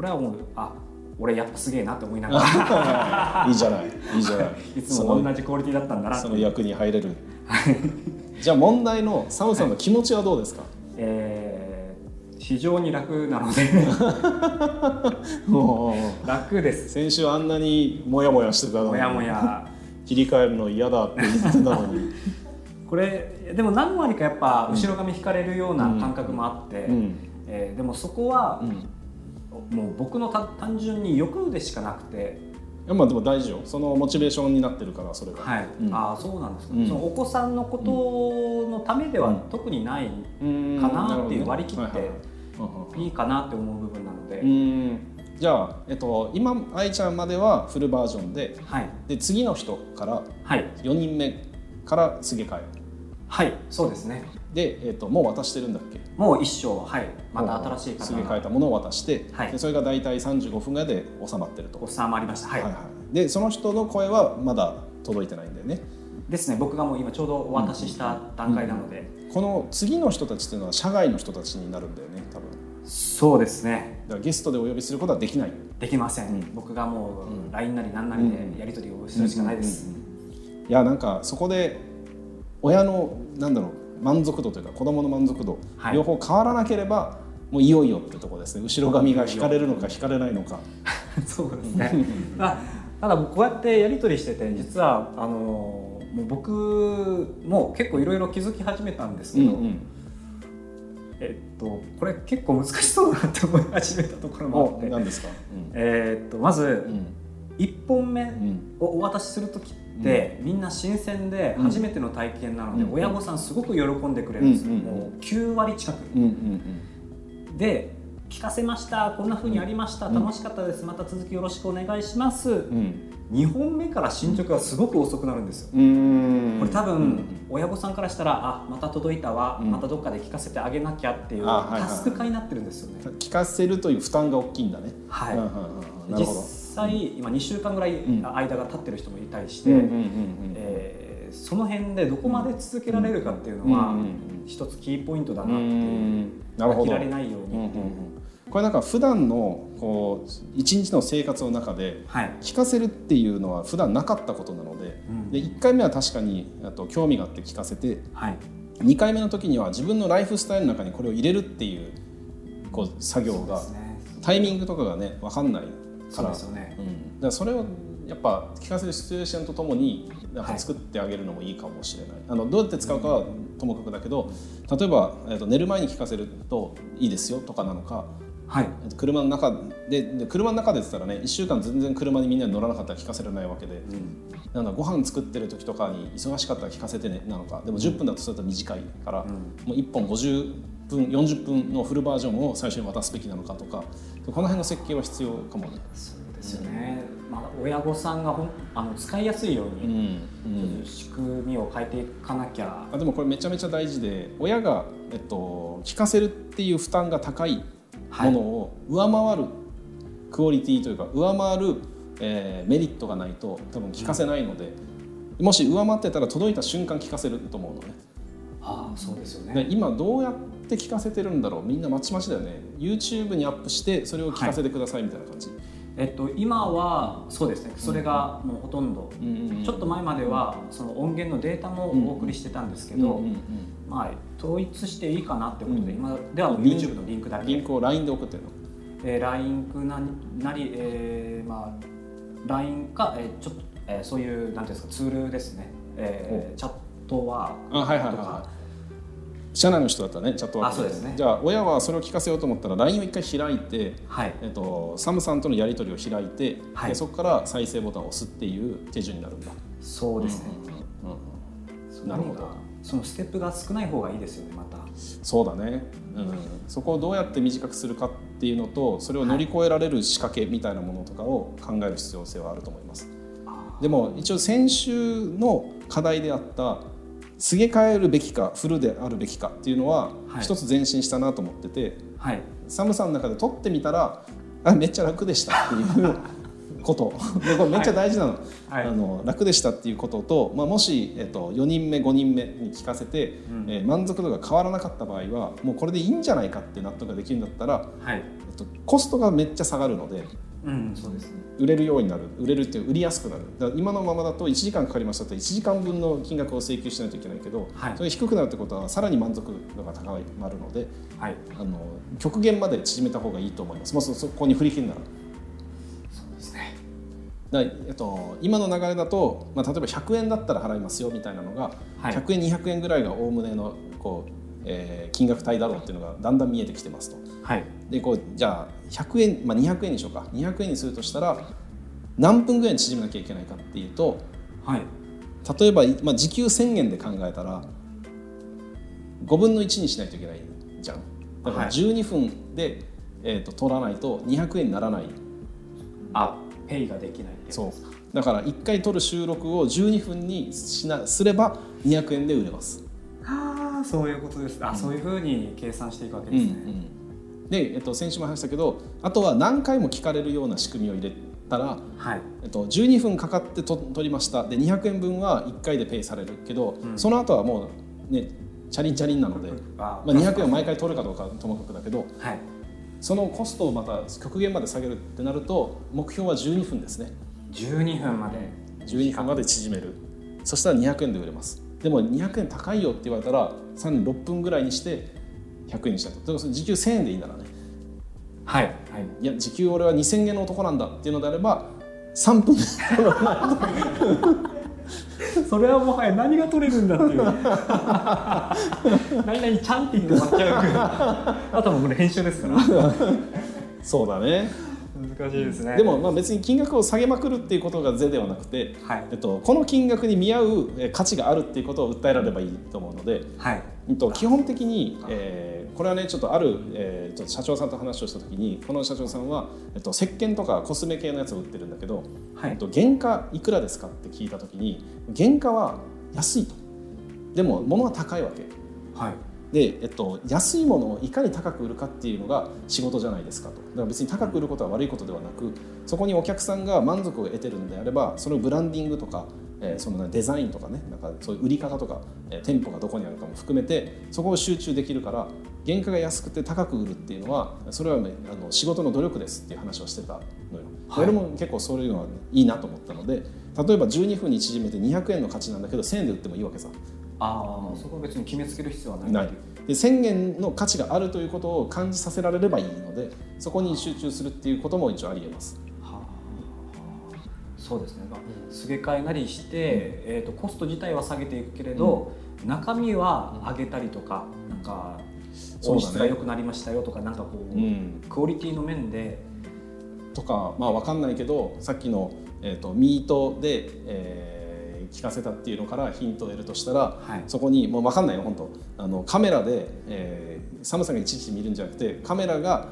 れはもうあ俺やっぱすげえなって思いながら。[LAUGHS] いいじゃない。いいじゃない。[LAUGHS] いつも同じクオリティだったんだなその役に入れる。じゃあ問題のサムさんの気持ちはどうですか、えー非常に楽なので。楽です。先週あんなにモヤモヤしてたのに。もやもや切り替えるの嫌だって言ってたのに、[LAUGHS] これでも何割かやっぱ後ろ髪引かれるような感覚もあって、うん。えーでもそこはうん、もう僕のた単純に欲でしかなくて、いやまあでも大事よ。そのモチベーションになってるからそれが。はい。うん。ああそうなんですか、うん。そのお子さんのことのためでは特にない、うんかなっていう割り切ってはいはいかなって思う部分なので、うん。じゃあ、えっと、今愛ちゃんまではフルバージョンではい。で次の人からはい。4人目からすげ替え。はい。そうですねで、えっと、もう渡してるんだっけ？もう一生はい。また新しい方すげ替えがたものを渡して、はい。でそれが大体35分ぐらいで収まってると、収まりました。はい、はいはい。でその人の声はまだ届いてないんだよね。ですね。僕がもう今ちょうどお渡しした段階なので、この次の人たちっていうのは社外の人たちになるんだよね多分。そうですね。だからゲストでお呼びすることはできない。できません、うん。僕がもうんう LINE なり何なりでやり取りをするしかないです、いやなんかそこで親のなんだろう満足度というか子供の満足度、はい。両方変わらなければもういよいよってとこですね。後ろ髪が引かれるのか引かれないのか。[LAUGHS] そうですね。[LAUGHS] あただこうやってやり取りしてて実はあのもう僕も結構いろいろ気づき始めたんですけど、えっと、これ結構難しそうだなって思い始めたところもあって。何ですか、えっとまず、うん。1本目をお渡しする時って、みんな新鮮で初めての体験なので、うん。親御さんすごく喜んでくれるんですよ、うんもう9割近く、で聞かせましたこんな風にありました、うん。楽しかったですまた続きよろしくお願いします、うん。2本目から進捗がすごく遅くなるんですよ、これ多分、うん親御さんからしたらあまた届いたわ、うん。またどっかで聞かせてあげなきゃっていうタスク化になってるんですよね、聞かせるという負担が大きいんだね。はい。実際今2週間ぐらいん。間が経ってる人もいたりして、その辺でどこまで続けられるかっていうのは一つキーポイントだうなっていう。飽きられないように。っていう、これなんか普段のこう一日の生活の中ではい、聞かせるっていうのは普段なかったことなので、うん。で1回目は確かにあと興味があって聞かせてはい、2回目の時には自分のライフスタイルの中にこれを入れるっていうこう作業がタイミングとかがね分かんないそうですよね。うん、それをやっぱ聞かせるシチュエーションとともになんはいか作ってあげるのもいいかもしれない、あのどうやって使うかはともかくだけど例えば、えっと寝る前に聞かせるといいですよとかなのか、はい。えっと車の中でで車の中でって言ったらね1週間全然車にみんなで乗らなかったら聞かせられないわけで、なんだご飯作ってる時とかに忙しかったら聞かせてねなのか。でも10分だとそれだと短いから、もう1本50分40分のフルバージョンを最初に渡すべきなのかとかこの辺の設計は必要かもね。そうですよね、まあ、親御さんがほんあの使いやすいよううに、んうん。仕組みを変えていかなきゃ。あでもこれめちゃめちゃ大事で親が、えっと、聞かせるっていう負担が高いものを上回るクオリティというか上回る、えーメリットがないと多分聞かせないので、もし上回ってたら届いた瞬間聞かせると思うのね。ああそうですよでね今どうやって聞かせてるんだろう。みんなまちまちだよね。YouTube にアップしてそれを聞かせてくださいみたいな感じ、えっと今はそうですね。それがもうほとんど、うんうんうんちょっと前まではその音源のデータもお送りしてたんですけど、うんうんうんまあ、統一していいかなってことで、うん今では YouTube のリンクだけ。リンクを LINE で送ってるの？えー、LINE ななり、えーまあ、LINE か、えーちょっと、えーそういうなんていうんですかツールですね、えーチャットワークあはいはいはいとかはい社内の人だったらねチャットワークあそうですね。じゃあ親はそれを聞かせようと思ったら LINE を一回開いて、はい。えっと、サムさんとのやり取りを開いて、はい。でそこから再生ボタンを押すっていう手順になるんだ。そうですね、うんうんそなるほど。そのステップが少ない方がいいですよねまた。そうだね、うん、そこをどうやって短くするかっていうのとそれを乗り越えられる仕掛けみたいなものとかを考える必要性はあると思います。でも一応先週の課題であったすげ替えるべきかフルであるべきかっていうのははい。一つ前進したなと思ってて、はい。サムさんの中で撮ってみたらあめっちゃ楽でしたっていうこと。[LAUGHS] でこれめっちゃ大事なの,、はい。あの楽でしたっていうことと、まあ、もし、えっと、4人目5人目に聞かせて、うん。えー満足度が変わらなかった場合はもうこれでいいんじゃないかって納得ができるんだったら、はい。えっと、コストがめっちゃ下がるのでうん。そうですね。売れるようになる。売れるっていう売りやすくなる。だから今のままだと1時間かかりましたって1時間分の金額を請求しないといけないけど、はい。それ低くなるってことはさらに満足度が高まるのではい。あの極限まで縮めた方がいいと思います。もうそそこに振り切るなら。そうですね。だからえっと、今の流れだと、まあ、例えば100円だったら払いますよみたいなのが、はい。100円200円ぐらいがおおむねのこう、えー金額帯だろうっていうのがだんだん見えてきてますと。はい。でこうじゃあ100円、まあ、200円にしようか。200円にするとしたら何分ぐらいに縮めなきゃいけないかっていうとはい。例えば、まあ、時給1000円で考えたら5分の1にしないといけないじゃん。だからはい。12分で、えー、と取らないと200円にならない。あペイができないそう。だから1回撮る収録を12分にしなすれば200円で売れます。そういうことです。あ、そういうふうに計算していくわけですね、で、えっと、先週も話したけどあとは何回も聞かれるような仕組みを入れたら、はい。えっと、12分かかってと取りました。で200円分は1回でペイされるけど、うん。その後はもうねチャリンチャリンなので、あまあ、200円を毎回取るかどうかはともかくだけどはい。そのコストをまた極限まで下げるってなると目標は12分ですね。12分まで。12分まで縮める。そしたら200円で売れますでも200円高いよって言われたらさらに6分ぐらいにして100円にしたいと時給1000円でいいならね。はいはい。いや時給俺は2000円の男なんだっていうのであれば3分。でそれはもはや何が取れるんだっていう。[LAUGHS] 何々ちゃんって言って終わっちゃう。[LAUGHS] あとはもうこれ編集ですから。そうだね難しいですね。でもまあ別に金額を下げまくるっていうことが是ではなくて、はい。えっと、この金額に見合うえー価値があるっていうことを訴えられればいいと思うので、はい。えっと、基本的に、えーこれはねちょっとある、えーちょっと社長さんと話をした時にこの社長さんは、えっと、石鹸とかコスメ系のやつを売ってるんだけど、はい。えっと、原価いくらですかって聞いた時に原価は安いと。でも物は高いわけ。はいで、えっと、安いものをいかに高く売るかっていうのが仕事じゃないですかと。だから別に高く売ることは悪いことではなくそこにお客さんが満足を得てるんであればそのブランディングとか、えーそのねデザインとかねなんかそういう売り方とか、えー店舗がどこにあるかも含めてそこを集中できるから原価が安くて高く売るっていうのはそれは、ね、あの仕事の努力ですっていう話をしてたのよ、はい。俺も結構そういうのはいいなと思ったので例えば12分に縮めて200円の価値なんだけど1000円で売ってもいいわけさああそこは別に決めつける必要はない。で1000円の価値があるということを感じさせられればいいのでそこに集中するっていうことも一応ありえます。はあ。そうですね、まあ、すげ替えなりして、えー、とコスト自体は下げていくけれど、中身は上げたりとか、なんかそうだね。音質が良くなりましたよとかなんかこう、うん。クオリティの面で。とかまあ分かんないけどさっきの、えー、とミートで、えー聞かせたっていうのからヒントを得るとしたら、はい。そこにもう分かんないよ本当。あのカメラで、えー、サムさんがいちいち見るんじゃなくてカメラが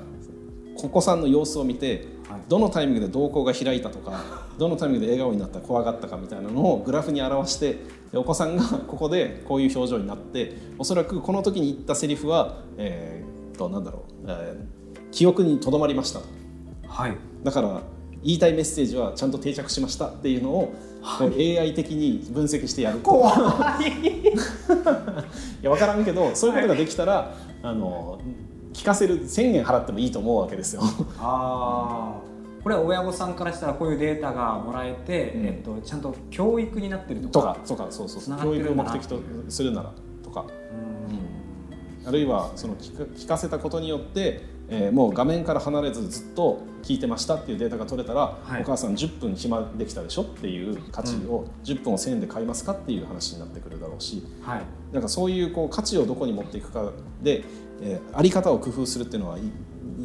ここさんの様子を見て、はい。どのタイミングで瞳孔が開いたとか [LAUGHS] どのタイミングで笑顔になった怖がったかみたいなのをグラフに表してでお子さんが [LAUGHS] ここでこういう表情になっておそらくこの時に言ったセリフは、えー、となんだろう、えー記憶にとどまりましたと。はい。だから言いたいメッセージはちゃんと定着しましたっていうのを、こう AI 的に分析してやる。とい。[LAUGHS] や分からんけどそういうことができたら、あの聞かせる1000円払ってもいいと思うわけですよ。ああこれは親御さんからしたらこういうデータがもらえて、うん。えっと、ちゃんと教育になってるとか。とかそうかそう。教育を目的とするならとか。うん。あるいはその聞か聞かせたことによって、えーもう画面から離れずずっと聞いてましたっていうデータが取れたら、はい。お母さん10分暇できたでしょっていう価値を10分を1000円で買いますかっていう話になってくるだろうしはい。なんかそういうこう価値をどこに持っていくかで、えーあり方を工夫するっていうのはい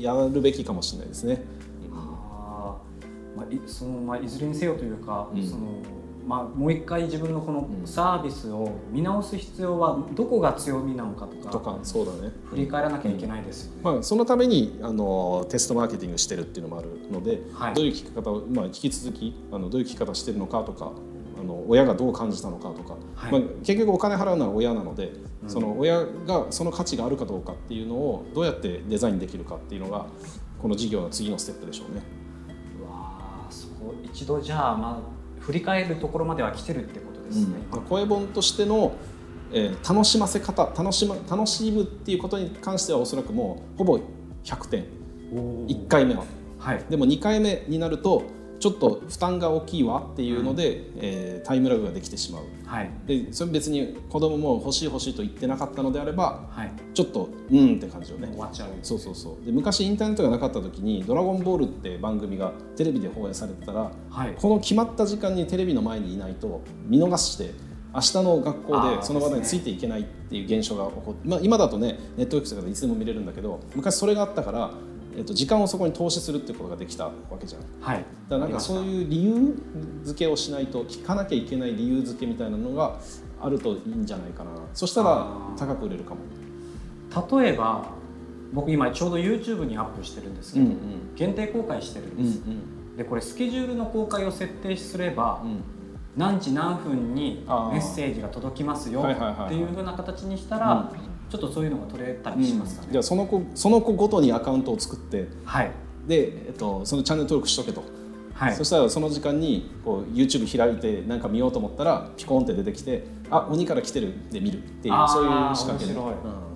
やるべきかもしれないですね。あー。まあ、いそのまあ、いずれにせよというか、うん。そのまあ、もう一回自分のこのうんサービスを見直す必要はどこが強みなのかとかとかそうだね。振り返らなきゃいけないですよね。まあ、そのためにあのテストマーケティングしてるっていうのもあるので、はいどういう聞き方を、まあ、引き続きあのどういう聞き方してるのかとかあの親がどう感じたのかとか、はいまあ、結局お金払うのは親なので、うんその親がその価値があるかどうかっていうのをどうやってデザインできるかっていうのがこの事業の次のステップでしょうね。うわーそこ一度じゃあ、まあ、振り返るところまでは来てるってことですね。うん声本としての、えー楽しませ方楽し,、ま、楽しむっていうことに関してはおそらくもうほぼ100点1回目は。はいでも2回目になるとちょっと負担が大きいわっていうので、えータイムラグができてしまう。はい。でそれ別に子供も欲しい欲しいと言ってなかったのであればはい。ちょっとうんって感じよね。終わっちゃう。そうそうそう。で昔インターネットがなかった時に「ドラゴンボール」って番組がテレビで放映されてたらはい。この決まった時間にテレビの前にいないと見逃して明日の学校でその場についていけないっていう現象が起こって、まあ、今だとねネットフリックスとかでいつでも見れるんだけど昔それがあったから、えっと、時間をそこに投資するっていうことができたわけじゃん。はい。だからなんかそういう理由付けをしないと聞かなきゃいけない理由付けみたいなのがあるといいんじゃないかな。そしたら高く売れるかも。例えば僕今ちょうど YouTube にアップしてるんですけど、うんうん。限定公開してるんうんです、でこれスケジュールの公開を設定すれば、うん。何時何分にメッセージが届きますよっていうふうな形にしたら、ちょっとそういうのが取れたりしますかね、じゃあその子その子ごとにアカウントを作ってはい。で、えっと、そのチャンネル登録しとけと、はい。そしたらその時間にこう YouTube 開いてなんか見ようと思ったらピコンって出てきてあ鬼から来てるで見るっていうそういう仕掛けで、面白い。うん。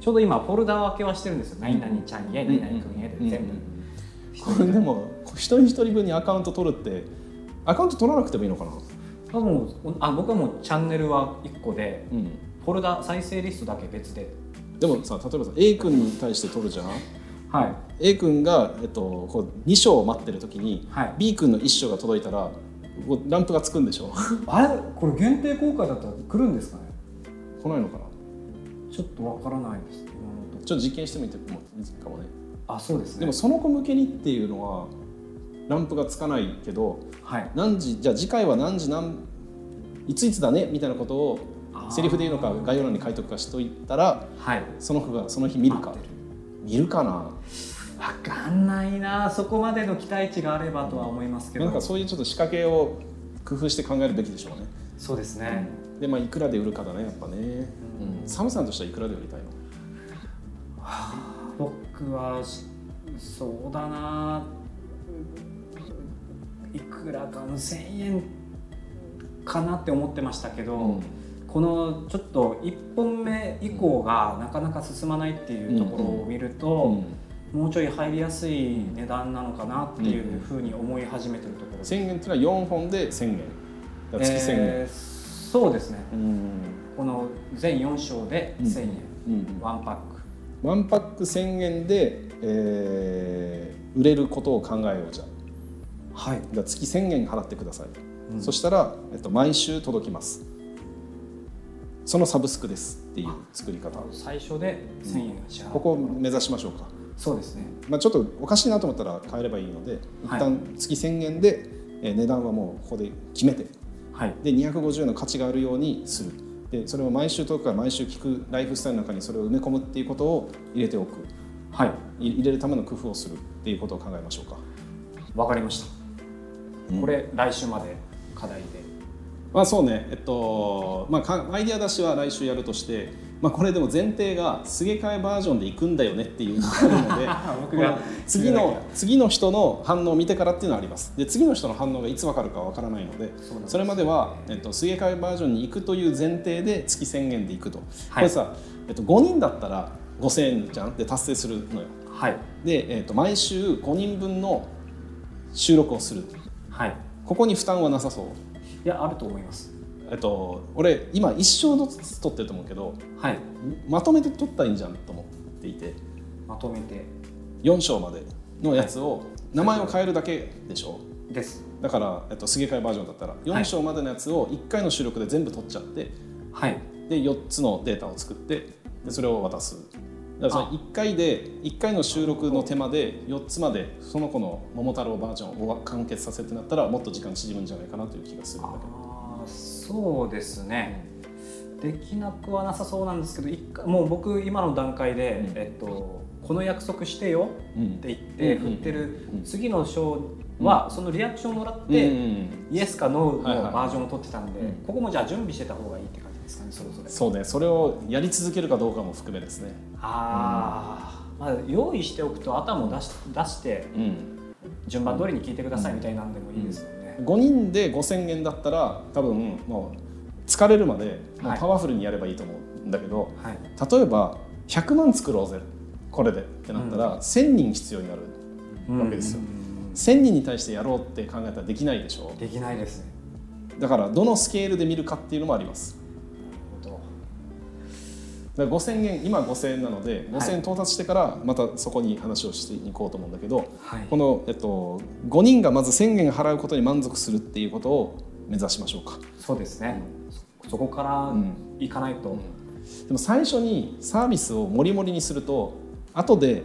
ちょうど今フォルダ分けはしてるんですよ。何々ちゃんへ何々くんへで全部、これでも一人一人分にアカウント取るってアカウント取らなくてもいいのかな、あもうあ僕はもうチャンネルは1個でうん、フォルダ再生リストだけ別で。でもさ例えばさ A 君に対して取るじゃん。はい。A 君が、えっと、こう2章を待ってる時に、はい。B 君の1章が届いたらランプがつくんでしょ？[LAUGHS] あれ？これ限定公開だったら来るんですかね？来ないのかな？ちょっとわからないですちょっと実験してみてもいいかもね。あそうですね。でもその子向けにっていうのはランプがつかないけどはい。何時じゃあ次回は何時何いついつだね？みたいなことをセリフで言うのか概要欄に書いとくかしといたらはい。その子がその日見るか。見るかな？わかんないな。そこまでの期待値があればとは思いますけど。なんかそういうちょっと仕掛けを工夫して考えるべきでしょうね。そうですね、でまあいくらで売るかだねやっぱね、うん、サムさんとしてはいくらで売りたいの？僕はしそうだな。いくらかの1000円かなって思ってましたけど、うんこのちょっと1本目以降がなかなか進まないっていうところを見ると、もうちょい入りやすい値段なのかなっていうふうに思い始めてるところ。です。1000円っていうのは4本で1000円。月1000円、えーそうですね。うん。この全4章で1000円、うんワンパック。ワンパック1000円で、えー売れることを考えようじゃ。あはい、じゃあ月1000円払ってください、うん。そしたら、えっと、毎週届きますそのサブスクですっていう作り方。最初で1000円支払う、ここを目指しましょうか、そうですね。まあ、ちょっとおかしいなと思ったら変えればいいので一旦月1000円で、えー値段はもうここで決めてはい。で250円の価値があるようにする。でそれを毎週届くから毎週聞くライフスタイルの中にそれを埋め込むっていうことを入れておく。はい。い入れるための工夫をするっていうことを考えましょうか、わかりました、うん。これ来週まで課題でまあそうねえっとまあかアイデア出しは来週やるとして、まあ、これでも前提がすげ替えバージョンでいくんだよねっていうのがあるので [LAUGHS] 次の次の人の反応を見てからっていうのはあります。で次の人の反応がいつ分かるかわからないのでそれまでは、えっと、すげ替えバージョンに行くという前提で月1000円で行くと、はい。これさ、えっと、5人だったら5000円じゃんで達成するのよ。はい。で、えっと、毎週5人分の収録をする。はい。ここに負担はなさそういやあると思います。えっと、俺今一生ずつ撮ってると思うけどはい。まとめて撮ったらいいんじゃんと思っていて。まとめて。4章までのやつを名前を変えるだけでしょ？です。だから、えっと、すげ替えバージョンだったら4章までのやつを1回の収録で全部撮っちゃってはい。で4つのデータを作ってでそれを渡すだからその1回で1回の収録の手間で4つまでその子の「桃太郎」バージョンを完結させてなったらもっと時間縮むんじゃないかなという気がするんだけど。そうですね。できなくはなさそうなんですけど一回もう僕今の段階で、うん。えっと、この約束してようん。って言ってうん。振ってるうん。次の章はそのリアクションをもらって、うんイエスかノーのバージョンを取ってたんで、うん。ここもじゃあ準備してた方がいいって感じですかねそれぞれそうねそれをやり続けるかどうかも含めですね。ああ、まあ、用意しておくとあとはもう出し出してうん。順番通りに聞いてくださいみたいなんでもいいですよね、5人で5000円だったら多分もう疲れるまでもうはいパワフルにやればいいと思うんだけど、はい。例えば100万作ろうぜこれでってなったら、1000人必要になるわけですよ、うん1000人に対してやろうって考えたらできないでしょ。できないですね。だからどのスケールで見るかっていうのもありますだから5000円今5000円なのではい。5000円到達してからまたそこに話をしていこうと思うんだけど、どはい。この、えっと、5人がまず1000円払うことに満足するっていうことを目指しましょうか。そうですね、そそこからうん。行かないと、でも最初にサービスをモリモリにすると後で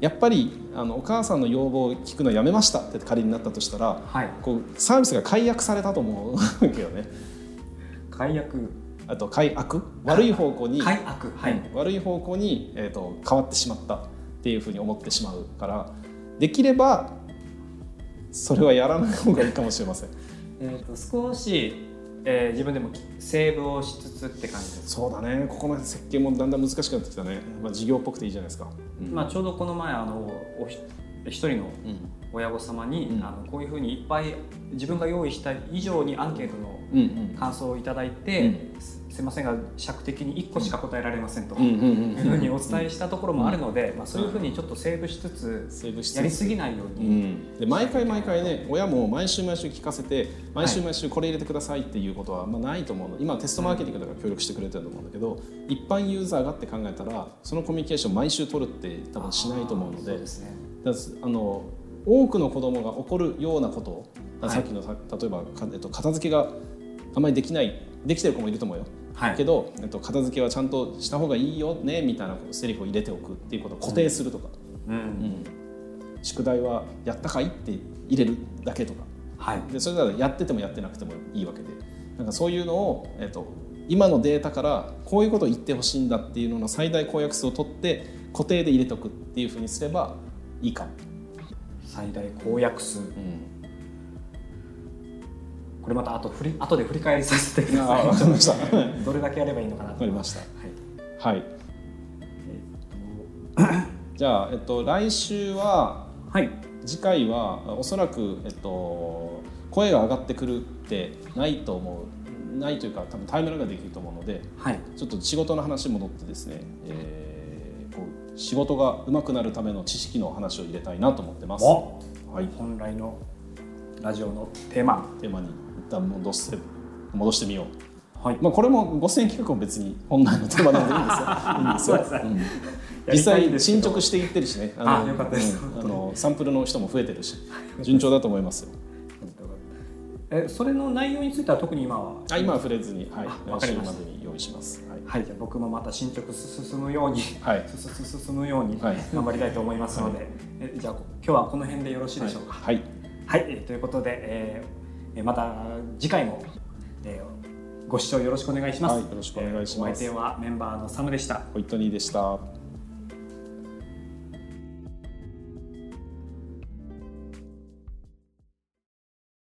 やっぱりあのお母さんの要望を聞くのやめましたって仮になったとしたらはい。こうサービスが解約されたと思うわけよね。解約あと解悪？悪い方向に、解悪はい、うん。悪い方向に、えー、と変わってしまった。っていうふうに思ってしまうからできればそれはやらない方がいいかもしれません。[LAUGHS] えー、と少し、えー自分でもセーブをしつつって感じです、そうだね。ここの設計もだんだん難しくなってきたね、まあ、事業っぽくていいじゃないですか、うん。まあ、ちょうどこの前あのおひ一人のうん。親御様に、うん。あのこういうふうにいっぱい自分が用意した以上にアンケートのうんうん。感想をいただいて、すいませんが尺的に1個しか答えられませんと、いうふうにお伝えしたところもあるので、まあ、そういうふうにちょっとセーブしつつやりすぎないよううに、ん、で毎回毎回ね親も毎週毎週聞かせて毎週毎週これ入れてくださいっていうことはあんまないと思うの。今テストマーケティングとか協力してくれてると思うんだけど一般ユーザーがって考えたらそのコミュニケーション毎週取るって多分しないと思うのそうであの多くの子供が起こるようなことさっきのさ例えばか、えっと、片付けがあまりできないできてる子もいると思うよ、はい。けど、えっと、片付けはちゃんとした方がいいよねみたいなセリフを入れておくっていうことを固定するとか、うん。うん。宿題はやったかいって入れるだけとか。はい。でそれならやっててもやってなくてもいいわけで。なんかそういうのを、えっと、今のデータからこういうことを言ってほしいんだっていうのの最大公約数を取って固定で入れておくっていうふうにすればいいかも。最大公約数。うんこれまた後振り後で振り返りさせてくだあわさかりました。わいどれだけやればいいのかなと。かりました。はい。はい。じゃあ、えっと、来週ははい。次回はおそらく、えっと、声が上がってくるってないと思う。ないというか多分タイムラグができると思うのではい。ちょっと仕事の話に戻ってですね、えーこう仕事が上手くなるための知識の話を入れたいなと思ってます。おはい、本来のラジオのテーマ。テーマに。一旦戻して戻してみよう。はい。まあ、これも5000企画も別に本来のテーマなんでいいんですよ。[LAUGHS] いいん。ですよ。実際進捗していってるしね。あよかったです。うん。あのサンプルの人も増えてるし。順調だと思いますよ。えそれの内容については特に今は？あ今は触れずに、はい、あわかりまでに用意します。はい、はい。じゃあ僕もまた進捗進むようにはい。進むようにはい。頑張りたいと思いますので、えじゃあ今日はこの辺でよろしいでしょうか？はい、はい、えーということで、えーえーまた次回も、えーご視聴よろしくお願いします、はいよろしくお願いします。えーお相手はメンバーのサムでした。ホイットニーでした